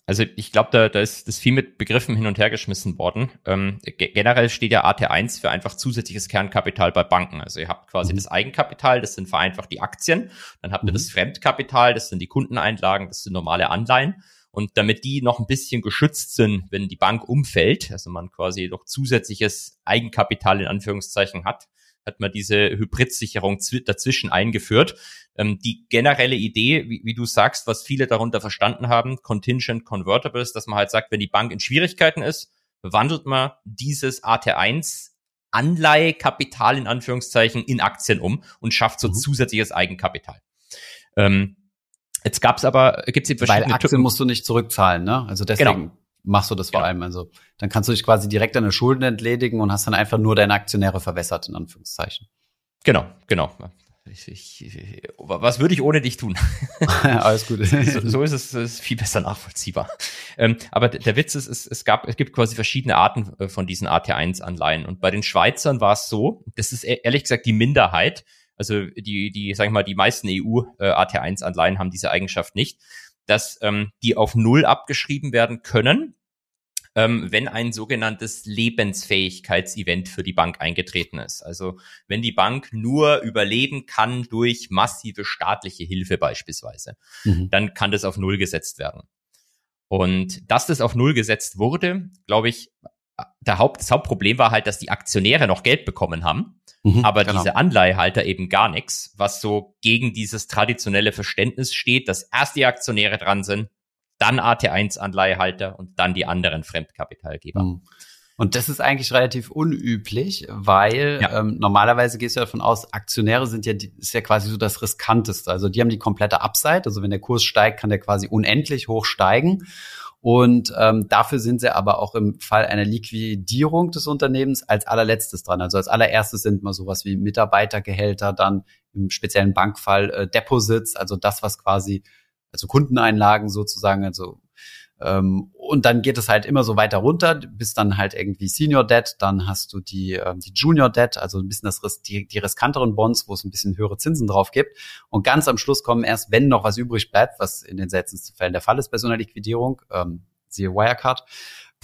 Also ich glaube, da, da ist das viel mit Begriffen hin und her geschmissen worden. Ähm, generell steht ja AT1 für einfach zusätzliches Kernkapital bei Banken. Also ihr habt quasi mhm. das Eigenkapital, das sind vereinfacht die Aktien. Dann habt ihr mhm. das Fremdkapital, das sind die Kundeneinlagen, das sind normale Anleihen. Und damit die noch ein bisschen geschützt sind, wenn die Bank umfällt, also man quasi noch zusätzliches Eigenkapital in Anführungszeichen hat, hat man diese Hybridsicherung dazwischen eingeführt. Ähm, die generelle Idee, wie, wie, du sagst, was viele darunter verstanden haben, Contingent Convertibles, dass man halt sagt, wenn die Bank in Schwierigkeiten ist, wandelt man dieses AT1 Anleihekapital in Anführungszeichen in Aktien um und schafft so mhm. zusätzliches Eigenkapital. Ähm, jetzt gab's aber, gibt's eben verschiedene Weil Aktien Typen. musst du nicht zurückzahlen, ne? Also deswegen. Genau machst du das vor ja. allem. Also dann kannst du dich quasi direkt deine Schulden entledigen und hast dann einfach nur deine Aktionäre verwässert, in Anführungszeichen. Genau, genau. Ich, ich, was würde ich ohne dich tun? Alles gut. so, so ist es ist viel besser nachvollziehbar. Ähm, aber der Witz ist, es, es gab, es gibt quasi verschiedene Arten äh, von diesen AT1-Anleihen. Und bei den Schweizern war es so, das ist e-, ehrlich gesagt die Minderheit. Also die, die, sag ich mal, die meisten EU-AT1-Anleihen äh, haben diese Eigenschaft nicht dass ähm, die auf Null abgeschrieben werden können, ähm, wenn ein sogenanntes Lebensfähigkeitsevent für die Bank eingetreten ist. Also wenn die Bank nur überleben kann durch massive staatliche Hilfe beispielsweise, mhm. dann kann das auf Null gesetzt werden. Und dass das auf Null gesetzt wurde, glaube ich, der Haupt, das Hauptproblem war halt, dass die Aktionäre noch Geld bekommen haben, mhm, aber genau. diese Anleihehalter eben gar nichts, was so gegen dieses traditionelle Verständnis steht, dass erst die Aktionäre dran sind, dann AT1-Anleihehalter und dann die anderen Fremdkapitalgeber. Mhm. Und das ist eigentlich relativ unüblich, weil ja. ähm, normalerweise gehst du davon aus, Aktionäre sind ja, ist ja quasi so das riskanteste. Also die haben die komplette Upside. Also wenn der Kurs steigt, kann der quasi unendlich hoch steigen. Und ähm, dafür sind sie aber auch im Fall einer Liquidierung des Unternehmens als allerletztes dran. Also als allererstes sind mal sowas wie Mitarbeitergehälter, dann im speziellen Bankfall äh, Deposits, also das, was quasi, also Kundeneinlagen sozusagen, also und dann geht es halt immer so weiter runter, bis dann halt irgendwie Senior Debt, dann hast du die, ähm, die Junior Debt, also ein bisschen das, die, die riskanteren Bonds, wo es ein bisschen höhere Zinsen drauf gibt. Und ganz am Schluss kommen erst, wenn noch was übrig bleibt, was in den seltensten Fällen der Fall ist bei so einer Liquidierung, ähm, siehe Wirecard,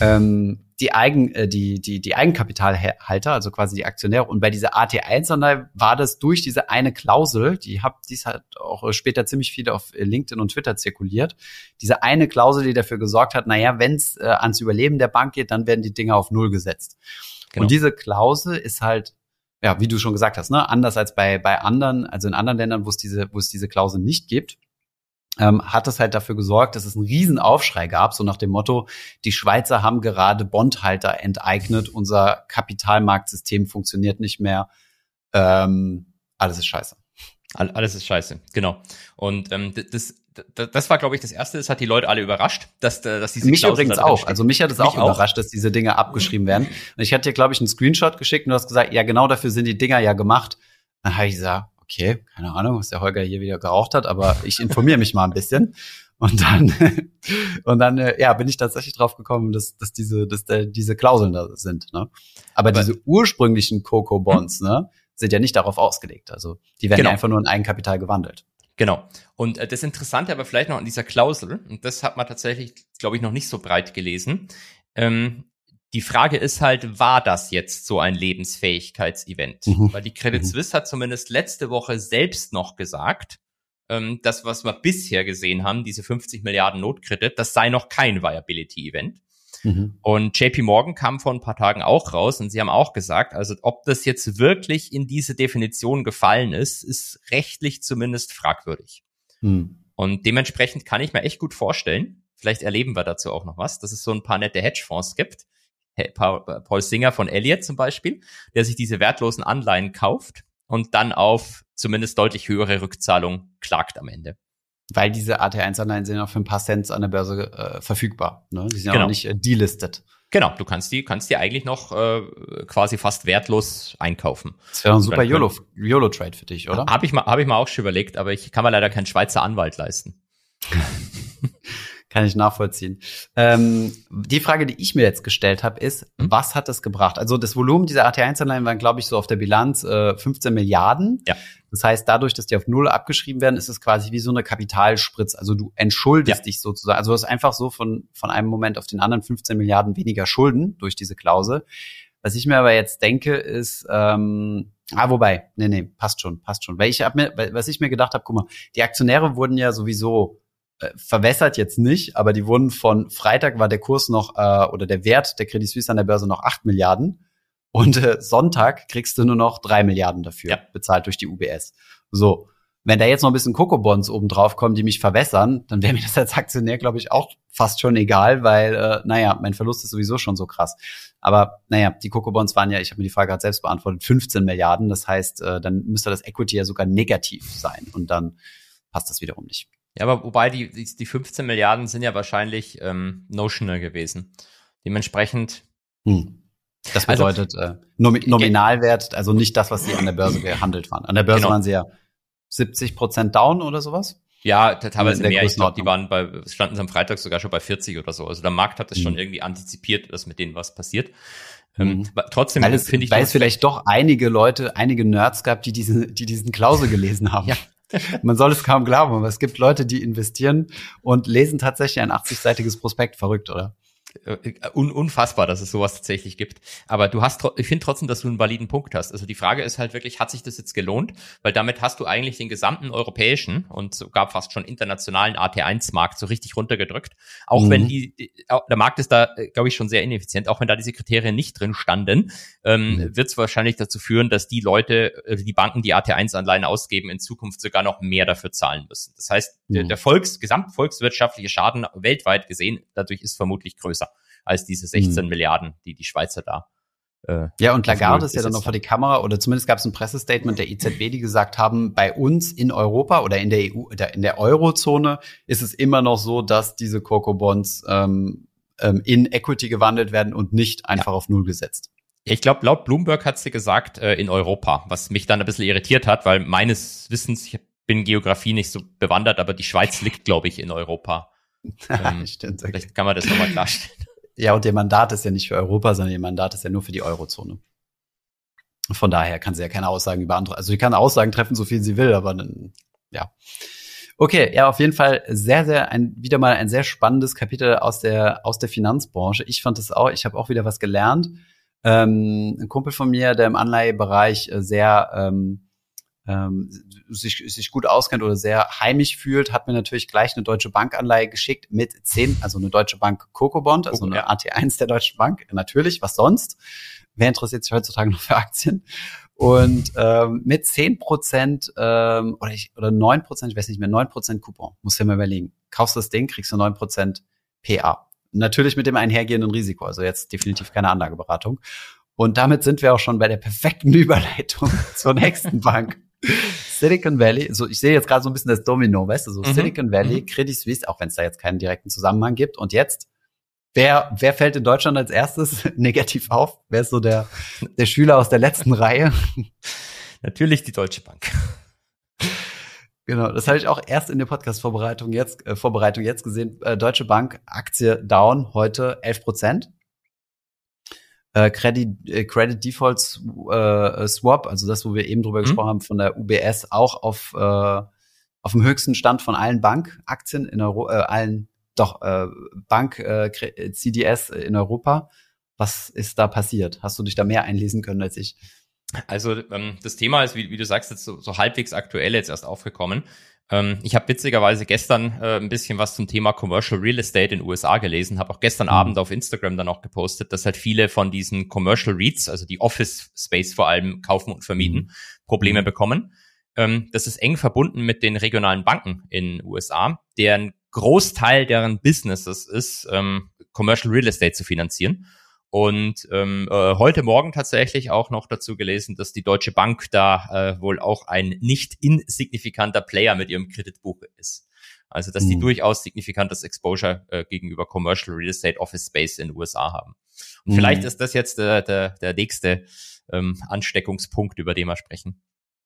ähm, die Eigen, äh, die, die, die Eigenkapitalhalter, also quasi die Aktionäre. Und bei dieser AT1-Anleihe war das durch diese eine Klausel, die hab, die ist halt auch später ziemlich viel auf LinkedIn und Twitter zirkuliert. Diese eine Klausel, die dafür gesorgt hat, naja, wenn es äh, ans Überleben der Bank geht, dann werden die Dinger auf Null gesetzt. Genau. Und diese Klausel ist halt ja, wie du schon gesagt hast, ne, anders als bei bei anderen, also in anderen Ländern, wo es diese wo es diese Klausel nicht gibt, ähm, hat es halt dafür gesorgt, dass es einen riesen Aufschrei gab, so nach dem Motto, die Schweizer haben gerade Bondhalter enteignet, unser Kapitalmarktsystem funktioniert nicht mehr, ähm, alles ist scheiße. Alles ist scheiße, genau. Und ähm, das, das, das war, glaube ich, das Erste, das hat die Leute alle überrascht, dass, dass diese Mich Klauseln übrigens auch. Also mich hat es auch, auch überrascht, dass diese Dinge abgeschrieben werden. Und ich hatte dir, glaube ich, einen Screenshot geschickt und du hast gesagt, ja, genau dafür sind die Dinger ja gemacht. Dann habe ich gesagt, okay, keine Ahnung, was der Holger hier wieder geraucht hat, aber ich informiere mich mal ein bisschen. Und dann, und dann, äh, ja, bin ich tatsächlich drauf gekommen, dass, dass diese, dass da diese Klauseln da sind. Ne? Aber, aber diese ursprünglichen Coco Bonds, ne, sind ja nicht darauf ausgelegt. Also die werden genau. ja einfach nur in Eigenkapital gewandelt. Genau. Und äh, das Interessante aber vielleicht noch an dieser Klausel, und das hat man tatsächlich, glaube ich, noch nicht so breit gelesen. Ähm, die Frage ist halt, war das jetzt so ein Lebensfähigkeitsevent? Mhm. Weil die Credit mhm. Suisse hat zumindest letzte Woche selbst noch gesagt, ähm, das, was wir bisher gesehen haben, diese 50 Milliarden Notkredit, das sei noch kein Viability-Event. Mhm. Und JP Morgan kam vor ein paar Tagen auch raus und sie haben auch gesagt, also ob das jetzt wirklich in diese Definition gefallen ist, ist rechtlich zumindest fragwürdig. Mhm. Und dementsprechend kann ich mir echt gut vorstellen, vielleicht erleben wir dazu auch noch was, dass es so ein paar nette Hedgefonds gibt, Paul Singer von Elliott zum Beispiel, der sich diese wertlosen Anleihen kauft und dann auf zumindest deutlich höhere Rückzahlung klagt am Ende. Weil diese AT1-Anleihen sind auch für ein paar Cent an der Börse äh, verfügbar. Ne? Die sind genau. auch nicht äh, delistet. Genau, du kannst die, kannst die eigentlich noch äh, quasi fast wertlos einkaufen. Das wäre ein super YOLO-Trade YOLO für dich, oder? Habe ich, mal, hab ich mal auch schon überlegt, aber ich kann mir leider keinen Schweizer Anwalt leisten. Kann ich nachvollziehen. Ähm, die Frage, die ich mir jetzt gestellt habe, ist, mhm. was hat das gebracht? Also das Volumen dieser AT1-Anleihen waren, glaube ich, so auf der Bilanz äh, 15 Milliarden. Ja. Das heißt, dadurch, dass die auf Null abgeschrieben werden, ist es quasi wie so eine Kapitalspritz. Also du entschuldest ja. dich sozusagen. Also du hast einfach so von, von einem Moment auf den anderen 15 Milliarden weniger Schulden durch diese Klausel. Was ich mir aber jetzt denke, ist, ähm, ah, wobei, nee, nee, passt schon, passt schon. Weil ich hab mir, was ich mir gedacht habe, guck mal, die Aktionäre wurden ja sowieso äh, verwässert jetzt nicht, aber die wurden von Freitag war der Kurs noch äh, oder der Wert der Credit Suisse an der Börse noch acht Milliarden und äh, Sonntag kriegst du nur noch drei Milliarden dafür, ja. bezahlt durch die UBS. So, wenn da jetzt noch ein bisschen Coco-Bonds oben drauf kommen, die mich verwässern, dann wäre mir das als Aktionär, glaube ich, auch fast schon egal, weil, äh, naja, mein Verlust ist sowieso schon so krass. Aber naja, die Coco-Bonds waren ja, ich habe mir die Frage gerade selbst beantwortet, 15 Milliarden. Das heißt, äh, dann müsste das Equity ja sogar negativ sein und dann passt das wiederum nicht. Ja, aber wobei die, die, die 15 Milliarden sind ja wahrscheinlich ähm, notional gewesen. Dementsprechend. Hm. Das also bedeutet also, äh, Nomi Nominalwert, also nicht das, was sie an der Börse gehandelt waren. An der Börse genau. waren sie ja 70 Prozent down oder sowas? Ja, teilweise mehr. Ich glaube, die waren bei, standen sie am Freitag sogar schon bei 40 oder so. Also der Markt hat das mhm. schon irgendwie antizipiert, dass mit denen was passiert. Ähm, mhm. trotzdem finde ich. Weil es vielleicht doch einige Leute, einige Nerds gab, die diesen, die diesen Klausel gelesen haben. ja, Man soll es kaum glauben, aber es gibt Leute, die investieren und lesen tatsächlich ein 80-seitiges Prospekt. Verrückt, oder? Äh, un unfassbar, dass es sowas tatsächlich gibt. Aber du hast, ich finde trotzdem, dass du einen validen Punkt hast. Also die Frage ist halt wirklich, hat sich das jetzt gelohnt? Weil damit hast du eigentlich den gesamten europäischen und sogar fast schon internationalen AT1-Markt so richtig runtergedrückt. Auch mhm. wenn die, der Markt ist da, äh, glaube ich, schon sehr ineffizient. Auch wenn da diese Kriterien nicht drin standen, ähm, mhm. wird es wahrscheinlich dazu führen, dass die Leute, äh, die Banken, die AT1-Anleihen ausgeben, in Zukunft sogar noch mehr dafür zahlen müssen. Das heißt, mhm. der, der Volks, gesamtvolkswirtschaftliche Schaden weltweit gesehen dadurch ist vermutlich größer als diese 16 mhm. Milliarden, die die Schweizer da äh, ja, und Lagarde ist ja dann noch vor die Kamera, oder zumindest gab es ein Pressestatement der EZB, die gesagt haben, bei uns in Europa oder in der EU, in der Eurozone ist es immer noch so, dass diese Coco-Bonds ähm, ähm, in Equity gewandelt werden und nicht einfach ja. auf Null gesetzt. Ich glaube, laut Bloomberg hat sie gesagt, äh, in Europa, was mich dann ein bisschen irritiert hat, weil meines Wissens, ich bin Geografie nicht so bewandert, aber die Schweiz liegt, glaube ich, in Europa. ähm, Stimmt, okay. Vielleicht kann man das nochmal klarstellen. Ja, und ihr Mandat ist ja nicht für Europa, sondern ihr Mandat ist ja nur für die Eurozone. Von daher kann sie ja keine Aussagen über andere, also sie kann Aussagen treffen, so viel sie will, aber dann, ja. Okay, ja, auf jeden Fall sehr, sehr ein wieder mal ein sehr spannendes Kapitel aus der aus der Finanzbranche. Ich fand es auch, ich habe auch wieder was gelernt. Ähm, ein Kumpel von mir, der im Anleihebereich äh, sehr ähm, ähm, sich, sich gut auskennt oder sehr heimisch fühlt, hat mir natürlich gleich eine Deutsche Bank-Anleihe geschickt mit zehn, also eine Deutsche Bank Coco-Bond, also eine AT1 der Deutschen Bank. Natürlich, was sonst? Wer interessiert sich heutzutage noch für Aktien? Und ähm, mit zehn Prozent ähm, oder, ich, oder neun Prozent, ich weiß nicht mehr, neun Prozent Coupon. Musst du dir mal überlegen. Kaufst das Ding, kriegst du neun Prozent PA. Natürlich mit dem einhergehenden Risiko, also jetzt definitiv keine Anlageberatung. Und damit sind wir auch schon bei der perfekten Überleitung zur nächsten Bank. Silicon Valley, so ich sehe jetzt gerade so ein bisschen das Domino, weißt du, so mhm. Silicon Valley, mhm. Credit Suisse, auch wenn es da jetzt keinen direkten Zusammenhang gibt. Und jetzt, wer, wer fällt in Deutschland als erstes negativ auf? Wer ist so der, der Schüler aus der letzten Reihe? Natürlich die Deutsche Bank. Genau, das habe ich auch erst in der Podcast-Vorbereitung jetzt, äh, Vorbereitung jetzt gesehen. Äh, Deutsche Bank, Aktie down, heute 11 Prozent äh, Credit, äh, Credit Default äh, Swap, also das, wo wir eben drüber mhm. gesprochen haben, von der UBS auch auf, äh, auf dem höchsten Stand von allen Bankaktien in Europa, äh, allen doch äh, Bank äh, CDS in Europa. Was ist da passiert? Hast du dich da mehr einlesen können als ich? Also ähm, das Thema ist, wie, wie du sagst, jetzt so, so halbwegs aktuell jetzt erst aufgekommen. Ähm, ich habe witzigerweise gestern äh, ein bisschen was zum Thema Commercial Real Estate in den USA gelesen, habe auch gestern mhm. Abend auf Instagram dann auch gepostet, dass halt viele von diesen Commercial REITs, also die Office Space vor allem kaufen und vermieten, mhm. Probleme mhm. bekommen. Ähm, das ist eng verbunden mit den regionalen Banken in den USA, deren Großteil deren Businesses ist, ähm, Commercial Real Estate zu finanzieren. Und ähm, äh, heute Morgen tatsächlich auch noch dazu gelesen, dass die Deutsche Bank da äh, wohl auch ein nicht insignifikanter Player mit ihrem Kreditbuch ist. Also dass mhm. die durchaus signifikantes Exposure äh, gegenüber Commercial Real Estate Office Space in den USA haben. Und mhm. vielleicht ist das jetzt der, der, der nächste ähm, Ansteckungspunkt, über den wir sprechen.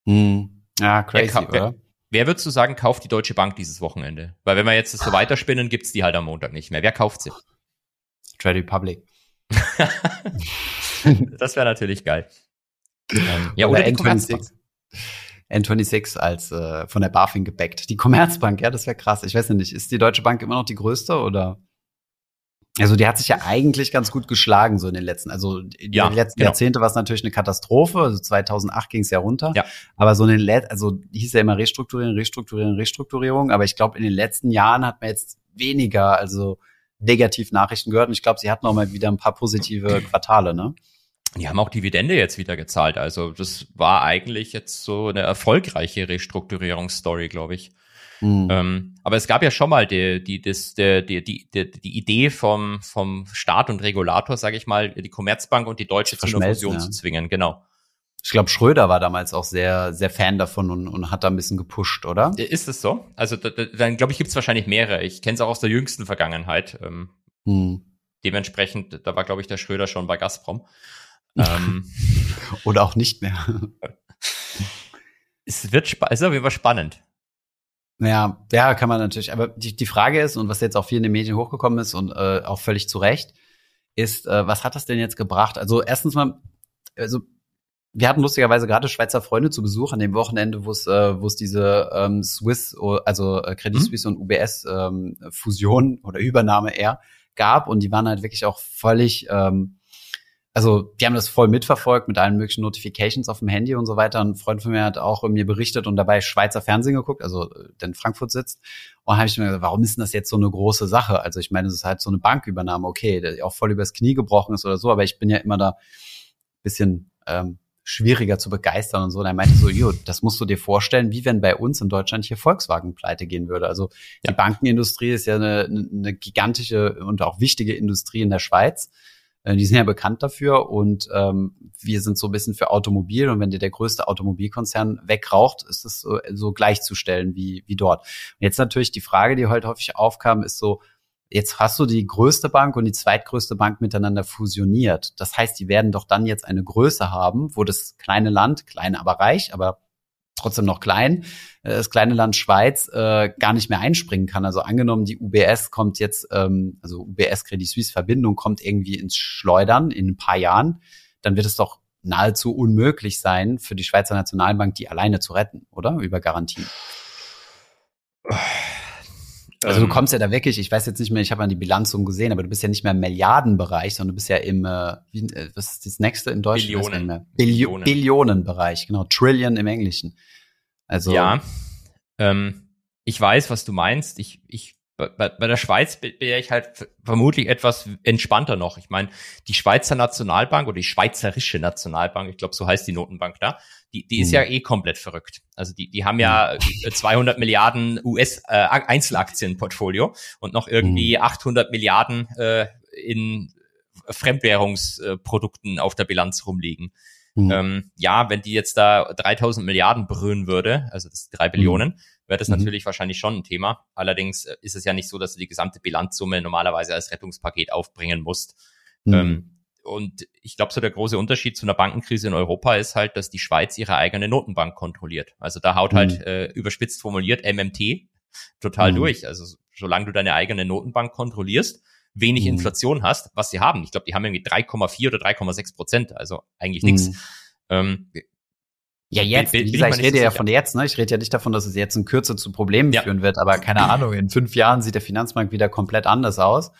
Mhm. Ja, crazy, wer, oder? Wer würdest du sagen, kauft die Deutsche Bank dieses Wochenende? Weil wenn wir jetzt das so weiterspinnen, gibt's die halt am Montag nicht mehr. Wer kauft sie? Trade Republic. das wäre natürlich geil. Ähm, ja, oder, oder N26. N26 als äh, von der BaFin gebackt. Die Commerzbank, ja, das wäre krass. Ich weiß nicht, ist die Deutsche Bank immer noch die größte oder? Also die hat sich ja eigentlich ganz gut geschlagen so in den letzten, also die ja, letzten genau. Jahrzehnte war es natürlich eine Katastrophe. Also 2008 ging es ja runter. Ja. Aber so in den letzten, also hieß ja immer Restrukturieren, Restrukturieren, Restrukturierung. Aber ich glaube in den letzten Jahren hat man jetzt weniger, also Negativnachrichten gehört. Und ich glaube, sie hatten auch mal wieder ein paar positive Quartale, ne? Die haben auch Dividende jetzt wieder gezahlt. Also das war eigentlich jetzt so eine erfolgreiche Restrukturierungsstory, glaube ich. Mhm. Ähm, aber es gab ja schon mal die, die, das, die, die, die, die Idee vom, vom Staat und Regulator, sage ich mal, die Commerzbank und die Deutsche zu einer Fusion ja. zu zwingen, genau. Ich glaube, Schröder war damals auch sehr, sehr Fan davon und, und hat da ein bisschen gepusht, oder? Ist es so? Also da, da, dann glaube ich, gibt es wahrscheinlich mehrere. Ich kenne es auch aus der jüngsten Vergangenheit. Ähm, hm. Dementsprechend, da war, glaube ich, der Schröder schon bei Gazprom. ähm, oder auch nicht mehr. es wird spa ist auf jeden Fall spannend. Ja, ja, kann man natürlich. Aber die, die Frage ist, und was jetzt auch viel in den Medien hochgekommen ist und äh, auch völlig zu Recht, ist, äh, was hat das denn jetzt gebracht? Also erstens mal, also wir hatten lustigerweise gerade Schweizer Freunde zu Besuch an dem Wochenende, wo es äh, wo es diese ähm, Swiss, also äh, Credit mhm. Suisse und UBS ähm, Fusion oder Übernahme eher gab und die waren halt wirklich auch völlig ähm, also die haben das voll mitverfolgt mit allen möglichen Notifications auf dem Handy und so weiter. Ein Freund von mir hat auch mir berichtet und dabei Schweizer Fernsehen geguckt, also äh, der in Frankfurt sitzt. Und habe ich mir gedacht, warum ist denn das jetzt so eine große Sache? Also ich meine, es ist halt so eine Bankübernahme, okay, der auch voll übers Knie gebrochen ist oder so, aber ich bin ja immer da bisschen ähm, schwieriger zu begeistern und so. Und er meinte so, jo, das musst du dir vorstellen, wie wenn bei uns in Deutschland hier Volkswagen pleite gehen würde. Also ja. die Bankenindustrie ist ja eine, eine gigantische und auch wichtige Industrie in der Schweiz. Äh, die sind ja bekannt dafür und ähm, wir sind so ein bisschen für Automobil und wenn dir der größte Automobilkonzern wegraucht, ist das so, so gleichzustellen wie, wie dort. Und jetzt natürlich die Frage, die heute häufig aufkam, ist so, Jetzt hast du die größte Bank und die zweitgrößte Bank miteinander fusioniert. Das heißt, die werden doch dann jetzt eine Größe haben, wo das kleine Land, klein aber reich, aber trotzdem noch klein, äh, das kleine Land Schweiz äh, gar nicht mehr einspringen kann. Also angenommen, die UBS kommt jetzt, ähm, also UBS Credit Suisse Verbindung kommt irgendwie ins Schleudern in ein paar Jahren, dann wird es doch nahezu unmöglich sein, für die Schweizer Nationalbank die alleine zu retten, oder? Über Garantien. Also du ähm, kommst ja da wirklich, ich weiß jetzt nicht mehr, ich habe an die Bilanz umgesehen, aber du bist ja nicht mehr im Milliardenbereich, sondern du bist ja im, äh, wie, äh, was ist das nächste in Deutsch? Billionen. Billio Billionen. Billionenbereich, genau, Trillion im Englischen. Also ja, ähm, ich weiß, was du meinst. Ich, ich bei, bei der Schweiz wäre ich halt vermutlich etwas entspannter noch. Ich meine, die Schweizer Nationalbank oder die Schweizerische Nationalbank, ich glaube, so heißt die Notenbank da, die, die ist mhm. ja eh komplett verrückt. Also die, die haben ja 200 Milliarden US äh, Einzelaktienportfolio und noch irgendwie mhm. 800 Milliarden äh, in Fremdwährungsprodukten auf der Bilanz rumliegen. Mhm. Ähm, ja, wenn die jetzt da 3000 Milliarden berühren würde, also das drei Billionen, mhm wäre das mhm. natürlich wahrscheinlich schon ein Thema. Allerdings äh, ist es ja nicht so, dass du die gesamte Bilanzsumme normalerweise als Rettungspaket aufbringen musst. Mhm. Ähm, und ich glaube, so der große Unterschied zu einer Bankenkrise in Europa ist halt, dass die Schweiz ihre eigene Notenbank kontrolliert. Also da haut halt, mhm. äh, überspitzt formuliert MMT total mhm. durch. Also solange du deine eigene Notenbank kontrollierst, wenig mhm. Inflation hast, was sie haben. Ich glaube, die haben irgendwie 3,4 oder 3,6 Prozent, also eigentlich nichts. Mhm. Ähm, ja, jetzt, wie gesagt, ich rede ja von jetzt, ne? Ich rede ja nicht davon, dass es jetzt in Kürze zu Problemen ja. führen wird, aber keine Ahnung, in fünf Jahren sieht der Finanzmarkt wieder komplett anders aus.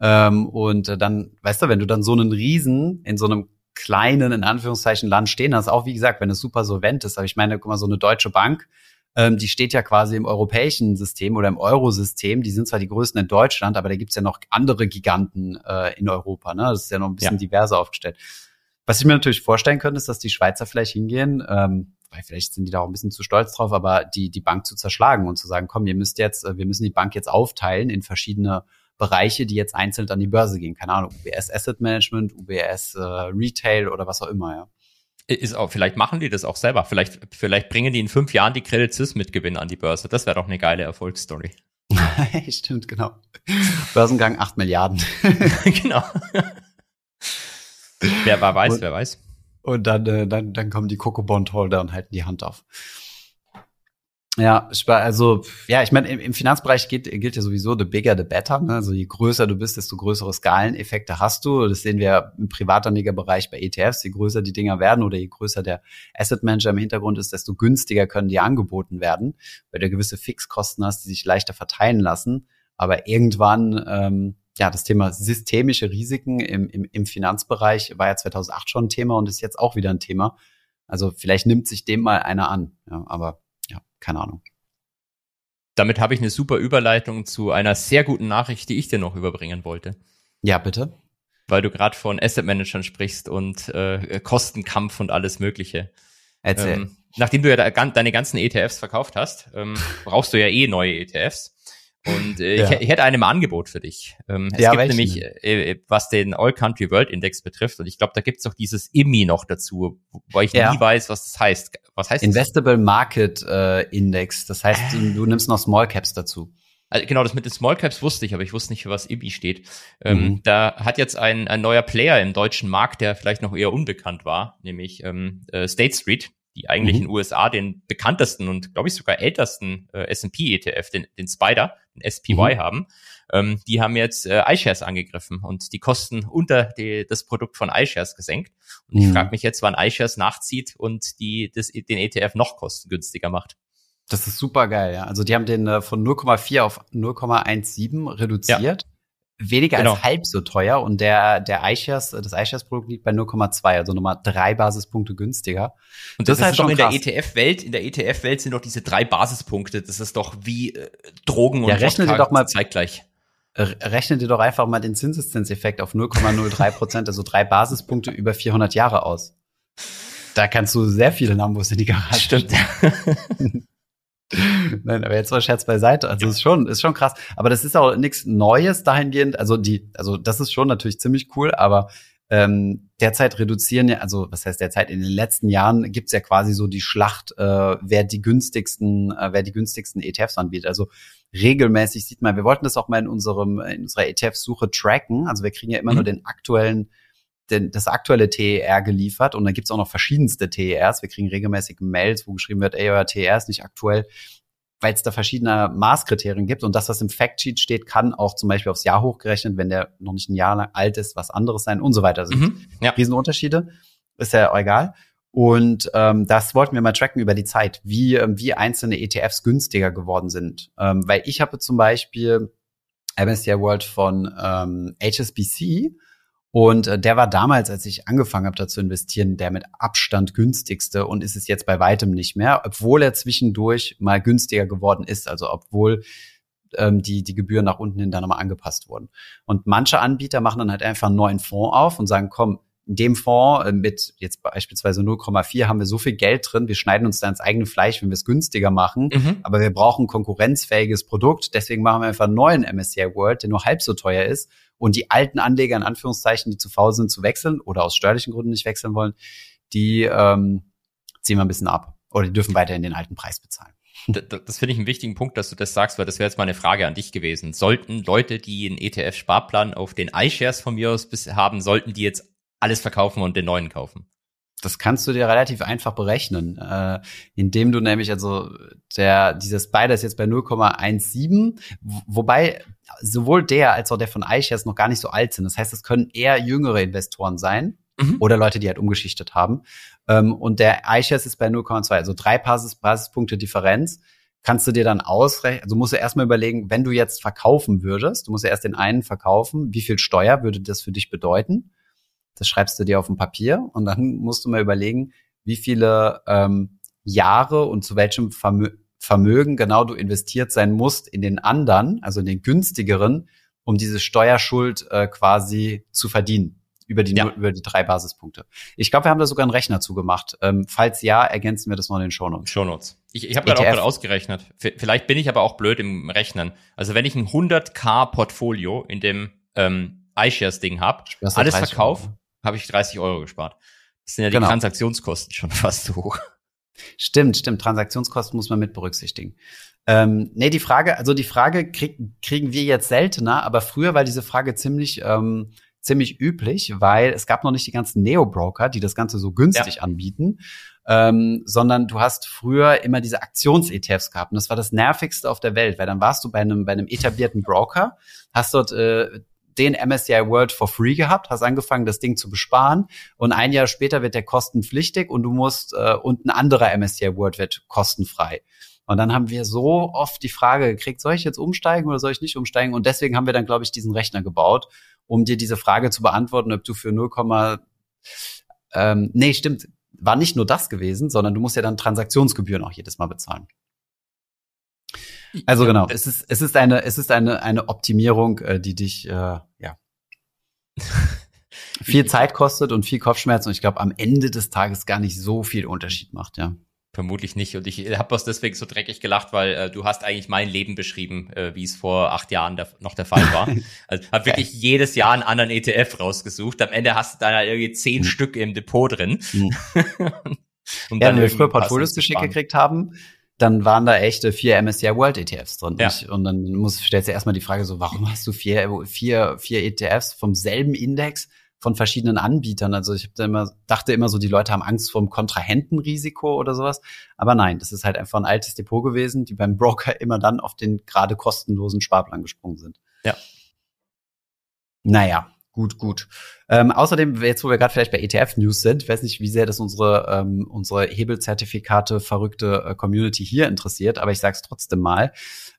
Ähm, und dann, weißt du, wenn du dann so einen Riesen in so einem kleinen, in Anführungszeichen, Land stehen hast, auch wie gesagt, wenn es super solvent ist, aber ich meine, guck mal, so eine deutsche Bank, ähm, die steht ja quasi im europäischen System oder im Eurosystem, die sind zwar die größten in Deutschland, aber da gibt's ja noch andere Giganten äh, in Europa, ne? Das ist ja noch ein bisschen ja. diverser aufgestellt. Was ich mir natürlich vorstellen könnte, ist, dass die Schweizer vielleicht hingehen, ähm, weil vielleicht sind die da auch ein bisschen zu stolz drauf, aber die, die Bank zu zerschlagen und zu sagen, komm, ihr müsst jetzt, äh, wir müssen die Bank jetzt aufteilen in verschiedene Bereiche, die jetzt einzeln an die Börse gehen. Keine Ahnung, UBS Asset Management, UBS äh, Retail oder was auch immer, ja. Ist auch, vielleicht machen die das auch selber. Vielleicht, vielleicht bringen die in fünf Jahren die Credit Suisse mit Gewinn an die Börse. Das wäre doch eine geile Erfolgsstory. Stimmt, genau. Börsengang acht Milliarden. genau. Wer war weiß, und, wer weiß. Und dann, äh, dann, dann kommen die Coco Bond Holder und halten die Hand auf. Ja, also ja, ich meine, im, Finanzbereich gilt, gilt ja sowieso the bigger the better. Ne? Also je größer du bist, desto größere Skaleneffekte hast du. Das sehen wir im Privatanlegerbereich bei ETFs. Je größer die Dinger werden oder je größer der Asset Manager im Hintergrund ist, desto günstiger können die angeboten werden, weil du gewisse Fixkosten hast, die sich leichter verteilen lassen. Aber irgendwann ähm, ja, das Thema systemische Risiken im, im, im Finanzbereich war ja 2008 schon ein Thema und ist jetzt auch wieder ein Thema. Also vielleicht nimmt sich dem mal einer an, ja, aber keine Ahnung. Damit habe ich eine super Überleitung zu einer sehr guten Nachricht, die ich dir noch überbringen wollte. Ja, bitte. Weil du gerade von Asset Managern sprichst und äh, Kostenkampf und alles Mögliche. Erzähl. Ähm, nachdem du ja deine ganzen ETFs verkauft hast, ähm, brauchst du ja eh neue ETFs. Und äh, ja. ich, ich hätte eine mal Angebot für dich. Ähm, es ja, gibt nämlich, äh, äh, was den All Country World Index betrifft, und ich glaube, da gibt's doch dieses IMI noch dazu, wo ich ja. nie weiß, was das heißt. Was heißt Investable das? Market äh, Index. Das heißt, du, du nimmst noch Small Caps dazu. Also genau, das mit den Small Caps wusste ich, aber ich wusste nicht, für was IBI steht. Ähm, mhm. Da hat jetzt ein, ein neuer Player im deutschen Markt, der vielleicht noch eher unbekannt war, nämlich ähm, äh, State Street, die eigentlich mhm. in den USA den bekanntesten und glaube ich sogar ältesten äh, S&P ETF, den, den Spider, SPY mhm. haben. Ähm, die haben jetzt äh, iShares angegriffen und die Kosten unter die, das Produkt von iShares gesenkt. Und ich mhm. frage mich jetzt, wann iShares nachzieht und die das, den ETF noch kostengünstiger macht. Das ist super geil, ja. Also die haben den äh, von 0,4 auf 0,17 reduziert. Ja weniger genau. als halb so teuer und der, der iShares, das iShares-Produkt liegt bei 0,2, also nochmal drei Basispunkte günstiger. Und das, das ist halt doch in krass. der ETF-Welt, in der ETF-Welt sind doch diese drei Basispunkte, das ist doch wie äh, Drogen und ja, rechne dir doch mal zeitgleich. Rechne dir doch einfach mal den Zinseszinseffekt auf 0,03 Prozent, also drei Basispunkte über 400 Jahre aus. Da kannst du sehr viele Lambos in die Garage. Stimmt. Nein, aber jetzt mal Scherz beiseite. Also ist schon, ist schon krass. Aber das ist auch nichts Neues dahingehend. Also die, also das ist schon natürlich ziemlich cool, aber ähm, derzeit reduzieren ja, also was heißt derzeit, in den letzten Jahren gibt's ja quasi so die Schlacht, äh, wer die günstigsten, äh, wer die günstigsten ETFs anbietet. Also regelmäßig sieht man, wir wollten das auch mal in unserem, in unserer ETF-Suche tracken. Also wir kriegen ja immer mhm. nur den aktuellen den, das aktuelle TER geliefert und dann gibt's auch noch verschiedenste TERs. Wir kriegen regelmäßig Mails, wo geschrieben wird, ey, euer TER ist nicht aktuell, weil es da verschiedene Maßkriterien gibt und das, was im Factsheet steht, kann auch zum Beispiel aufs Jahr hochgerechnet, wenn der noch nicht ein Jahr lang alt ist, was anderes sein und so weiter. Also mhm, ja. Riesenunterschiede, ist ja egal. Und ähm, das wollten wir mal tracken über die Zeit, wie, ähm, wie einzelne ETFs günstiger geworden sind. Ähm, weil ich habe zum Beispiel MSCI World von ähm, HSBC und äh, der war damals, als ich angefangen habe, da zu investieren, der mit Abstand günstigste und ist es jetzt bei weitem nicht mehr, obwohl er zwischendurch mal günstiger geworden ist. Also obwohl ähm, die, die Gebühren nach unten hin dann nochmal angepasst wurden. Und manche Anbieter machen dann halt einfach einen neuen Fonds auf und sagen, komm, in dem Fonds äh, mit jetzt beispielsweise 0,4 haben wir so viel Geld drin, wir schneiden uns da ins eigene Fleisch, wenn wir es günstiger machen, mhm. aber wir brauchen konkurrenzfähiges Produkt, deswegen machen wir einfach einen neuen MSCI World, der nur halb so teuer ist und die alten Anleger in Anführungszeichen, die zu faul sind zu wechseln oder aus steuerlichen Gründen nicht wechseln wollen, die ähm, ziehen wir ein bisschen ab oder die dürfen weiterhin den alten Preis bezahlen. Das, das finde ich einen wichtigen Punkt, dass du das sagst, weil das wäre jetzt mal eine Frage an dich gewesen. Sollten Leute, die einen ETF-Sparplan auf den iShares von mir aus haben, sollten die jetzt alles verkaufen und den neuen kaufen? Das kannst du dir relativ einfach berechnen, äh, indem du nämlich also der dieser Spider ist jetzt bei 0,17, wobei sowohl der als auch der von iShares noch gar nicht so alt sind. Das heißt, es können eher jüngere Investoren sein mhm. oder Leute, die halt umgeschichtet haben. Ähm, und der iShares ist bei 0,2, also drei Basis Basispunkte Differenz kannst du dir dann ausrechnen, also musst du erstmal überlegen, wenn du jetzt verkaufen würdest, du musst ja erst den einen verkaufen, wie viel Steuer würde das für dich bedeuten? Das schreibst du dir auf ein Papier und dann musst du mal überlegen, wie viele ähm, Jahre und zu welchem Vermö Vermögen genau du investiert sein musst in den anderen, also in den günstigeren, um diese Steuerschuld äh, quasi zu verdienen über die, ja. über die drei Basispunkte. Ich glaube, wir haben da sogar einen Rechner zugemacht. Ähm, falls ja, ergänzen wir das noch in den Shownotes. Shownotes. Ich, ich habe gerade auch gerade ausgerechnet. Vielleicht bin ich aber auch blöd im Rechnen. Also wenn ich ein 100k Portfolio in dem ähm, iShares-Ding habe, alles verkauf, habe ich 30 Euro gespart. Das sind ja die genau. Transaktionskosten schon fast so hoch. Stimmt, stimmt. Transaktionskosten muss man mit berücksichtigen. Ähm, nee, die Frage, also die Frage krieg, kriegen wir jetzt seltener, aber früher war diese Frage ziemlich, ähm, ziemlich üblich, weil es gab noch nicht die ganzen Neo-Broker, die das Ganze so günstig ja. anbieten, ähm, sondern du hast früher immer diese Aktions-ETFs gehabt. Und das war das nervigste auf der Welt, weil dann warst du bei einem, bei einem etablierten Broker, hast dort äh, den MSCI World for free gehabt, hast angefangen, das Ding zu besparen und ein Jahr später wird der kostenpflichtig und du musst äh, und ein anderer MSCI World wird kostenfrei. Und dann haben wir so oft die Frage gekriegt, soll ich jetzt umsteigen oder soll ich nicht umsteigen? Und deswegen haben wir dann, glaube ich, diesen Rechner gebaut, um dir diese Frage zu beantworten, ob du für 0, ähm, nee, stimmt, war nicht nur das gewesen, sondern du musst ja dann Transaktionsgebühren auch jedes Mal bezahlen. Also ja, genau, es ist, es ist eine, es ist eine, eine Optimierung, äh, die dich, äh, ja, viel Zeit kostet und viel Kopfschmerzen und ich glaube am Ende des Tages gar nicht so viel Unterschied macht, ja. Vermutlich nicht. Und ich habe aus deswegen so dreckig gelacht, weil äh, du hast eigentlich mein Leben beschrieben, äh, wie es vor acht Jahren der, noch der Fall war. Also habe wirklich jedes Jahr einen anderen ETF rausgesucht. Am Ende hast du da irgendwie zehn mhm. Stück im Depot drin. Mhm. und ja, wenn wir früher Portfolios geschickt gekriegt haben, dann waren da echte vier MSCI World ETFs drin. Ja. Und, dann muss, stellst du erstmal die Frage so, warum hast du vier, vier, vier ETFs vom selben Index von verschiedenen Anbietern? Also ich hab immer, dachte immer so, die Leute haben Angst vor dem Kontrahentenrisiko oder sowas. Aber nein, das ist halt einfach ein altes Depot gewesen, die beim Broker immer dann auf den gerade kostenlosen Sparplan gesprungen sind. Ja. Naja, Gut, gut. Ähm, außerdem, jetzt wo wir gerade vielleicht bei ETF-News sind, ich weiß nicht, wie sehr das unsere, ähm, unsere Hebelzertifikate verrückte äh, Community hier interessiert, aber ich sage es trotzdem mal.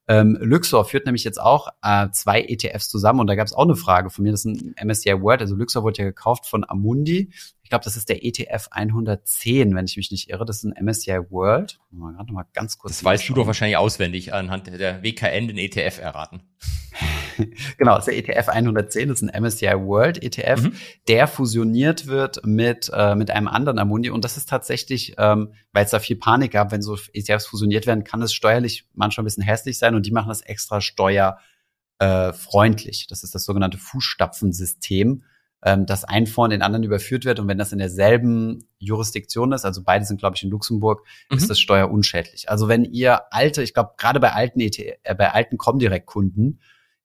Ähm, Luxor führt nämlich jetzt auch äh, zwei ETFs zusammen und da gab es auch eine Frage von mir, das ist ein MSCI World, also Luxor wurde ja gekauft von Amundi. Ich glaube, das ist der ETF 110, wenn ich mich nicht irre. Das ist ein MSCI World. Mal gerade mal ganz kurz. Das weißt du doch wahrscheinlich auswendig anhand der WKN den ETF erraten. genau, das ist der ETF 110, das ist ein MSCI World ETF, mhm. der fusioniert wird mit, äh, mit einem anderen Amundi. Und das ist tatsächlich, ähm, weil es da viel Panik gab, wenn so ETFs fusioniert werden, kann es steuerlich manchmal ein bisschen hässlich sein und die machen das extra steuerfreundlich. Äh, das ist das sogenannte Fußstapfensystem ähm, dass ein Fonds den anderen überführt wird und wenn das in derselben Jurisdiktion ist, also beide sind, glaube ich, in Luxemburg, mhm. ist das steuerunschädlich. Also wenn ihr alte, ich glaube, gerade bei alten ET, äh, bei alten Comdirect-Kunden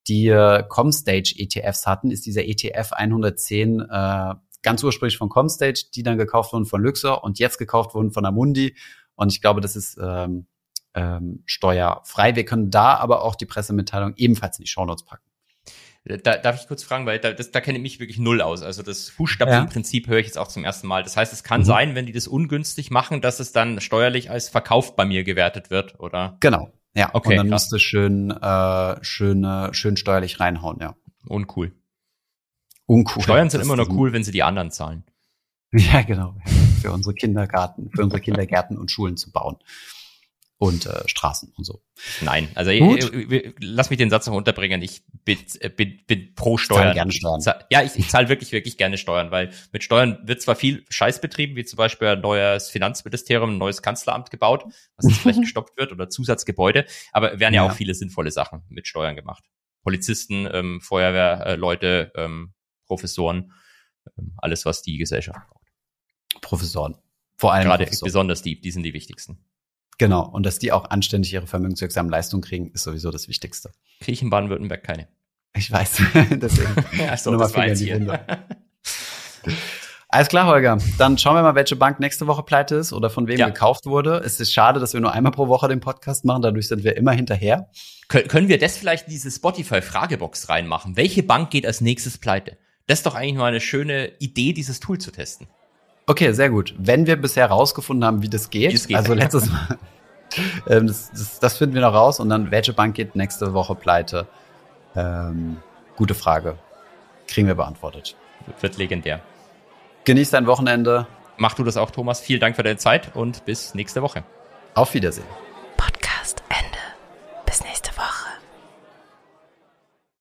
die äh, Comstage ETFs hatten, ist dieser ETF 110 äh, ganz ursprünglich von Comstage, die dann gekauft wurden von Luxor und jetzt gekauft wurden von Amundi. Und ich glaube, das ist ähm, ähm, steuerfrei. Wir können da aber auch die Pressemitteilung ebenfalls in die Shownotes packen. Da, darf ich kurz fragen, weil da, das, da kenne ich mich wirklich null aus. Also das Fußstapfen-Prinzip höre ich jetzt auch zum ersten Mal. Das heißt, es kann mhm. sein, wenn die das ungünstig machen, dass es dann steuerlich als verkauft bei mir gewertet wird, oder? Genau. Ja, okay, und dann krass. musst du schön, äh, schön, äh, schön steuerlich reinhauen, ja. Uncool. Uncool. Steuern sind immer nur cool, wenn sie die anderen zahlen. Ja, genau. Für unsere Kindergarten, für unsere Kindergärten und Schulen zu bauen und äh, Straßen und so. Nein, also ich, ich, lass mich den Satz noch unterbringen. Ich bin, äh, bin, bin pro Steuern. Ich gerne Steuern. ja, ich, ich zahle wirklich, wirklich gerne Steuern, weil mit Steuern wird zwar viel Scheiß betrieben, wie zum Beispiel ein neues Finanzministerium, ein neues Kanzleramt gebaut, was jetzt vielleicht gestoppt wird oder Zusatzgebäude, aber werden ja, ja, auch viele sinnvolle Sachen mit Steuern gemacht. Polizisten, ähm, Feuerwehrleute, äh, ähm, Professoren, ähm, alles, was die Gesellschaft braucht. Professoren. Vor allem Gerade Professoren. besonders die, die sind die wichtigsten. Genau, und dass die auch anständig ihre vermögenswirksamen Leistungen kriegen, ist sowieso das Wichtigste. Kriege ich in Baden-Württemberg keine. Ich weiß, deswegen. ja, so, das war jetzt. Alles klar, Holger. Dann schauen wir mal, welche Bank nächste Woche pleite ist oder von wem ja. gekauft wurde. Es ist schade, dass wir nur einmal pro Woche den Podcast machen. Dadurch sind wir immer hinterher. Kön können wir das vielleicht in diese Spotify-Fragebox reinmachen? Welche Bank geht als nächstes pleite? Das ist doch eigentlich mal eine schöne Idee, dieses Tool zu testen. Okay, sehr gut. Wenn wir bisher rausgefunden haben, wie das geht, geht. also letztes Mal, ähm, das, das, das, finden wir noch raus und dann, welche Bank geht nächste Woche pleite? Ähm, gute Frage. Kriegen wir beantwortet. Wird legendär. Genieß dein Wochenende. Mach du das auch, Thomas. Vielen Dank für deine Zeit und bis nächste Woche. Auf Wiedersehen. Podcast Ende. Bis nächste Woche.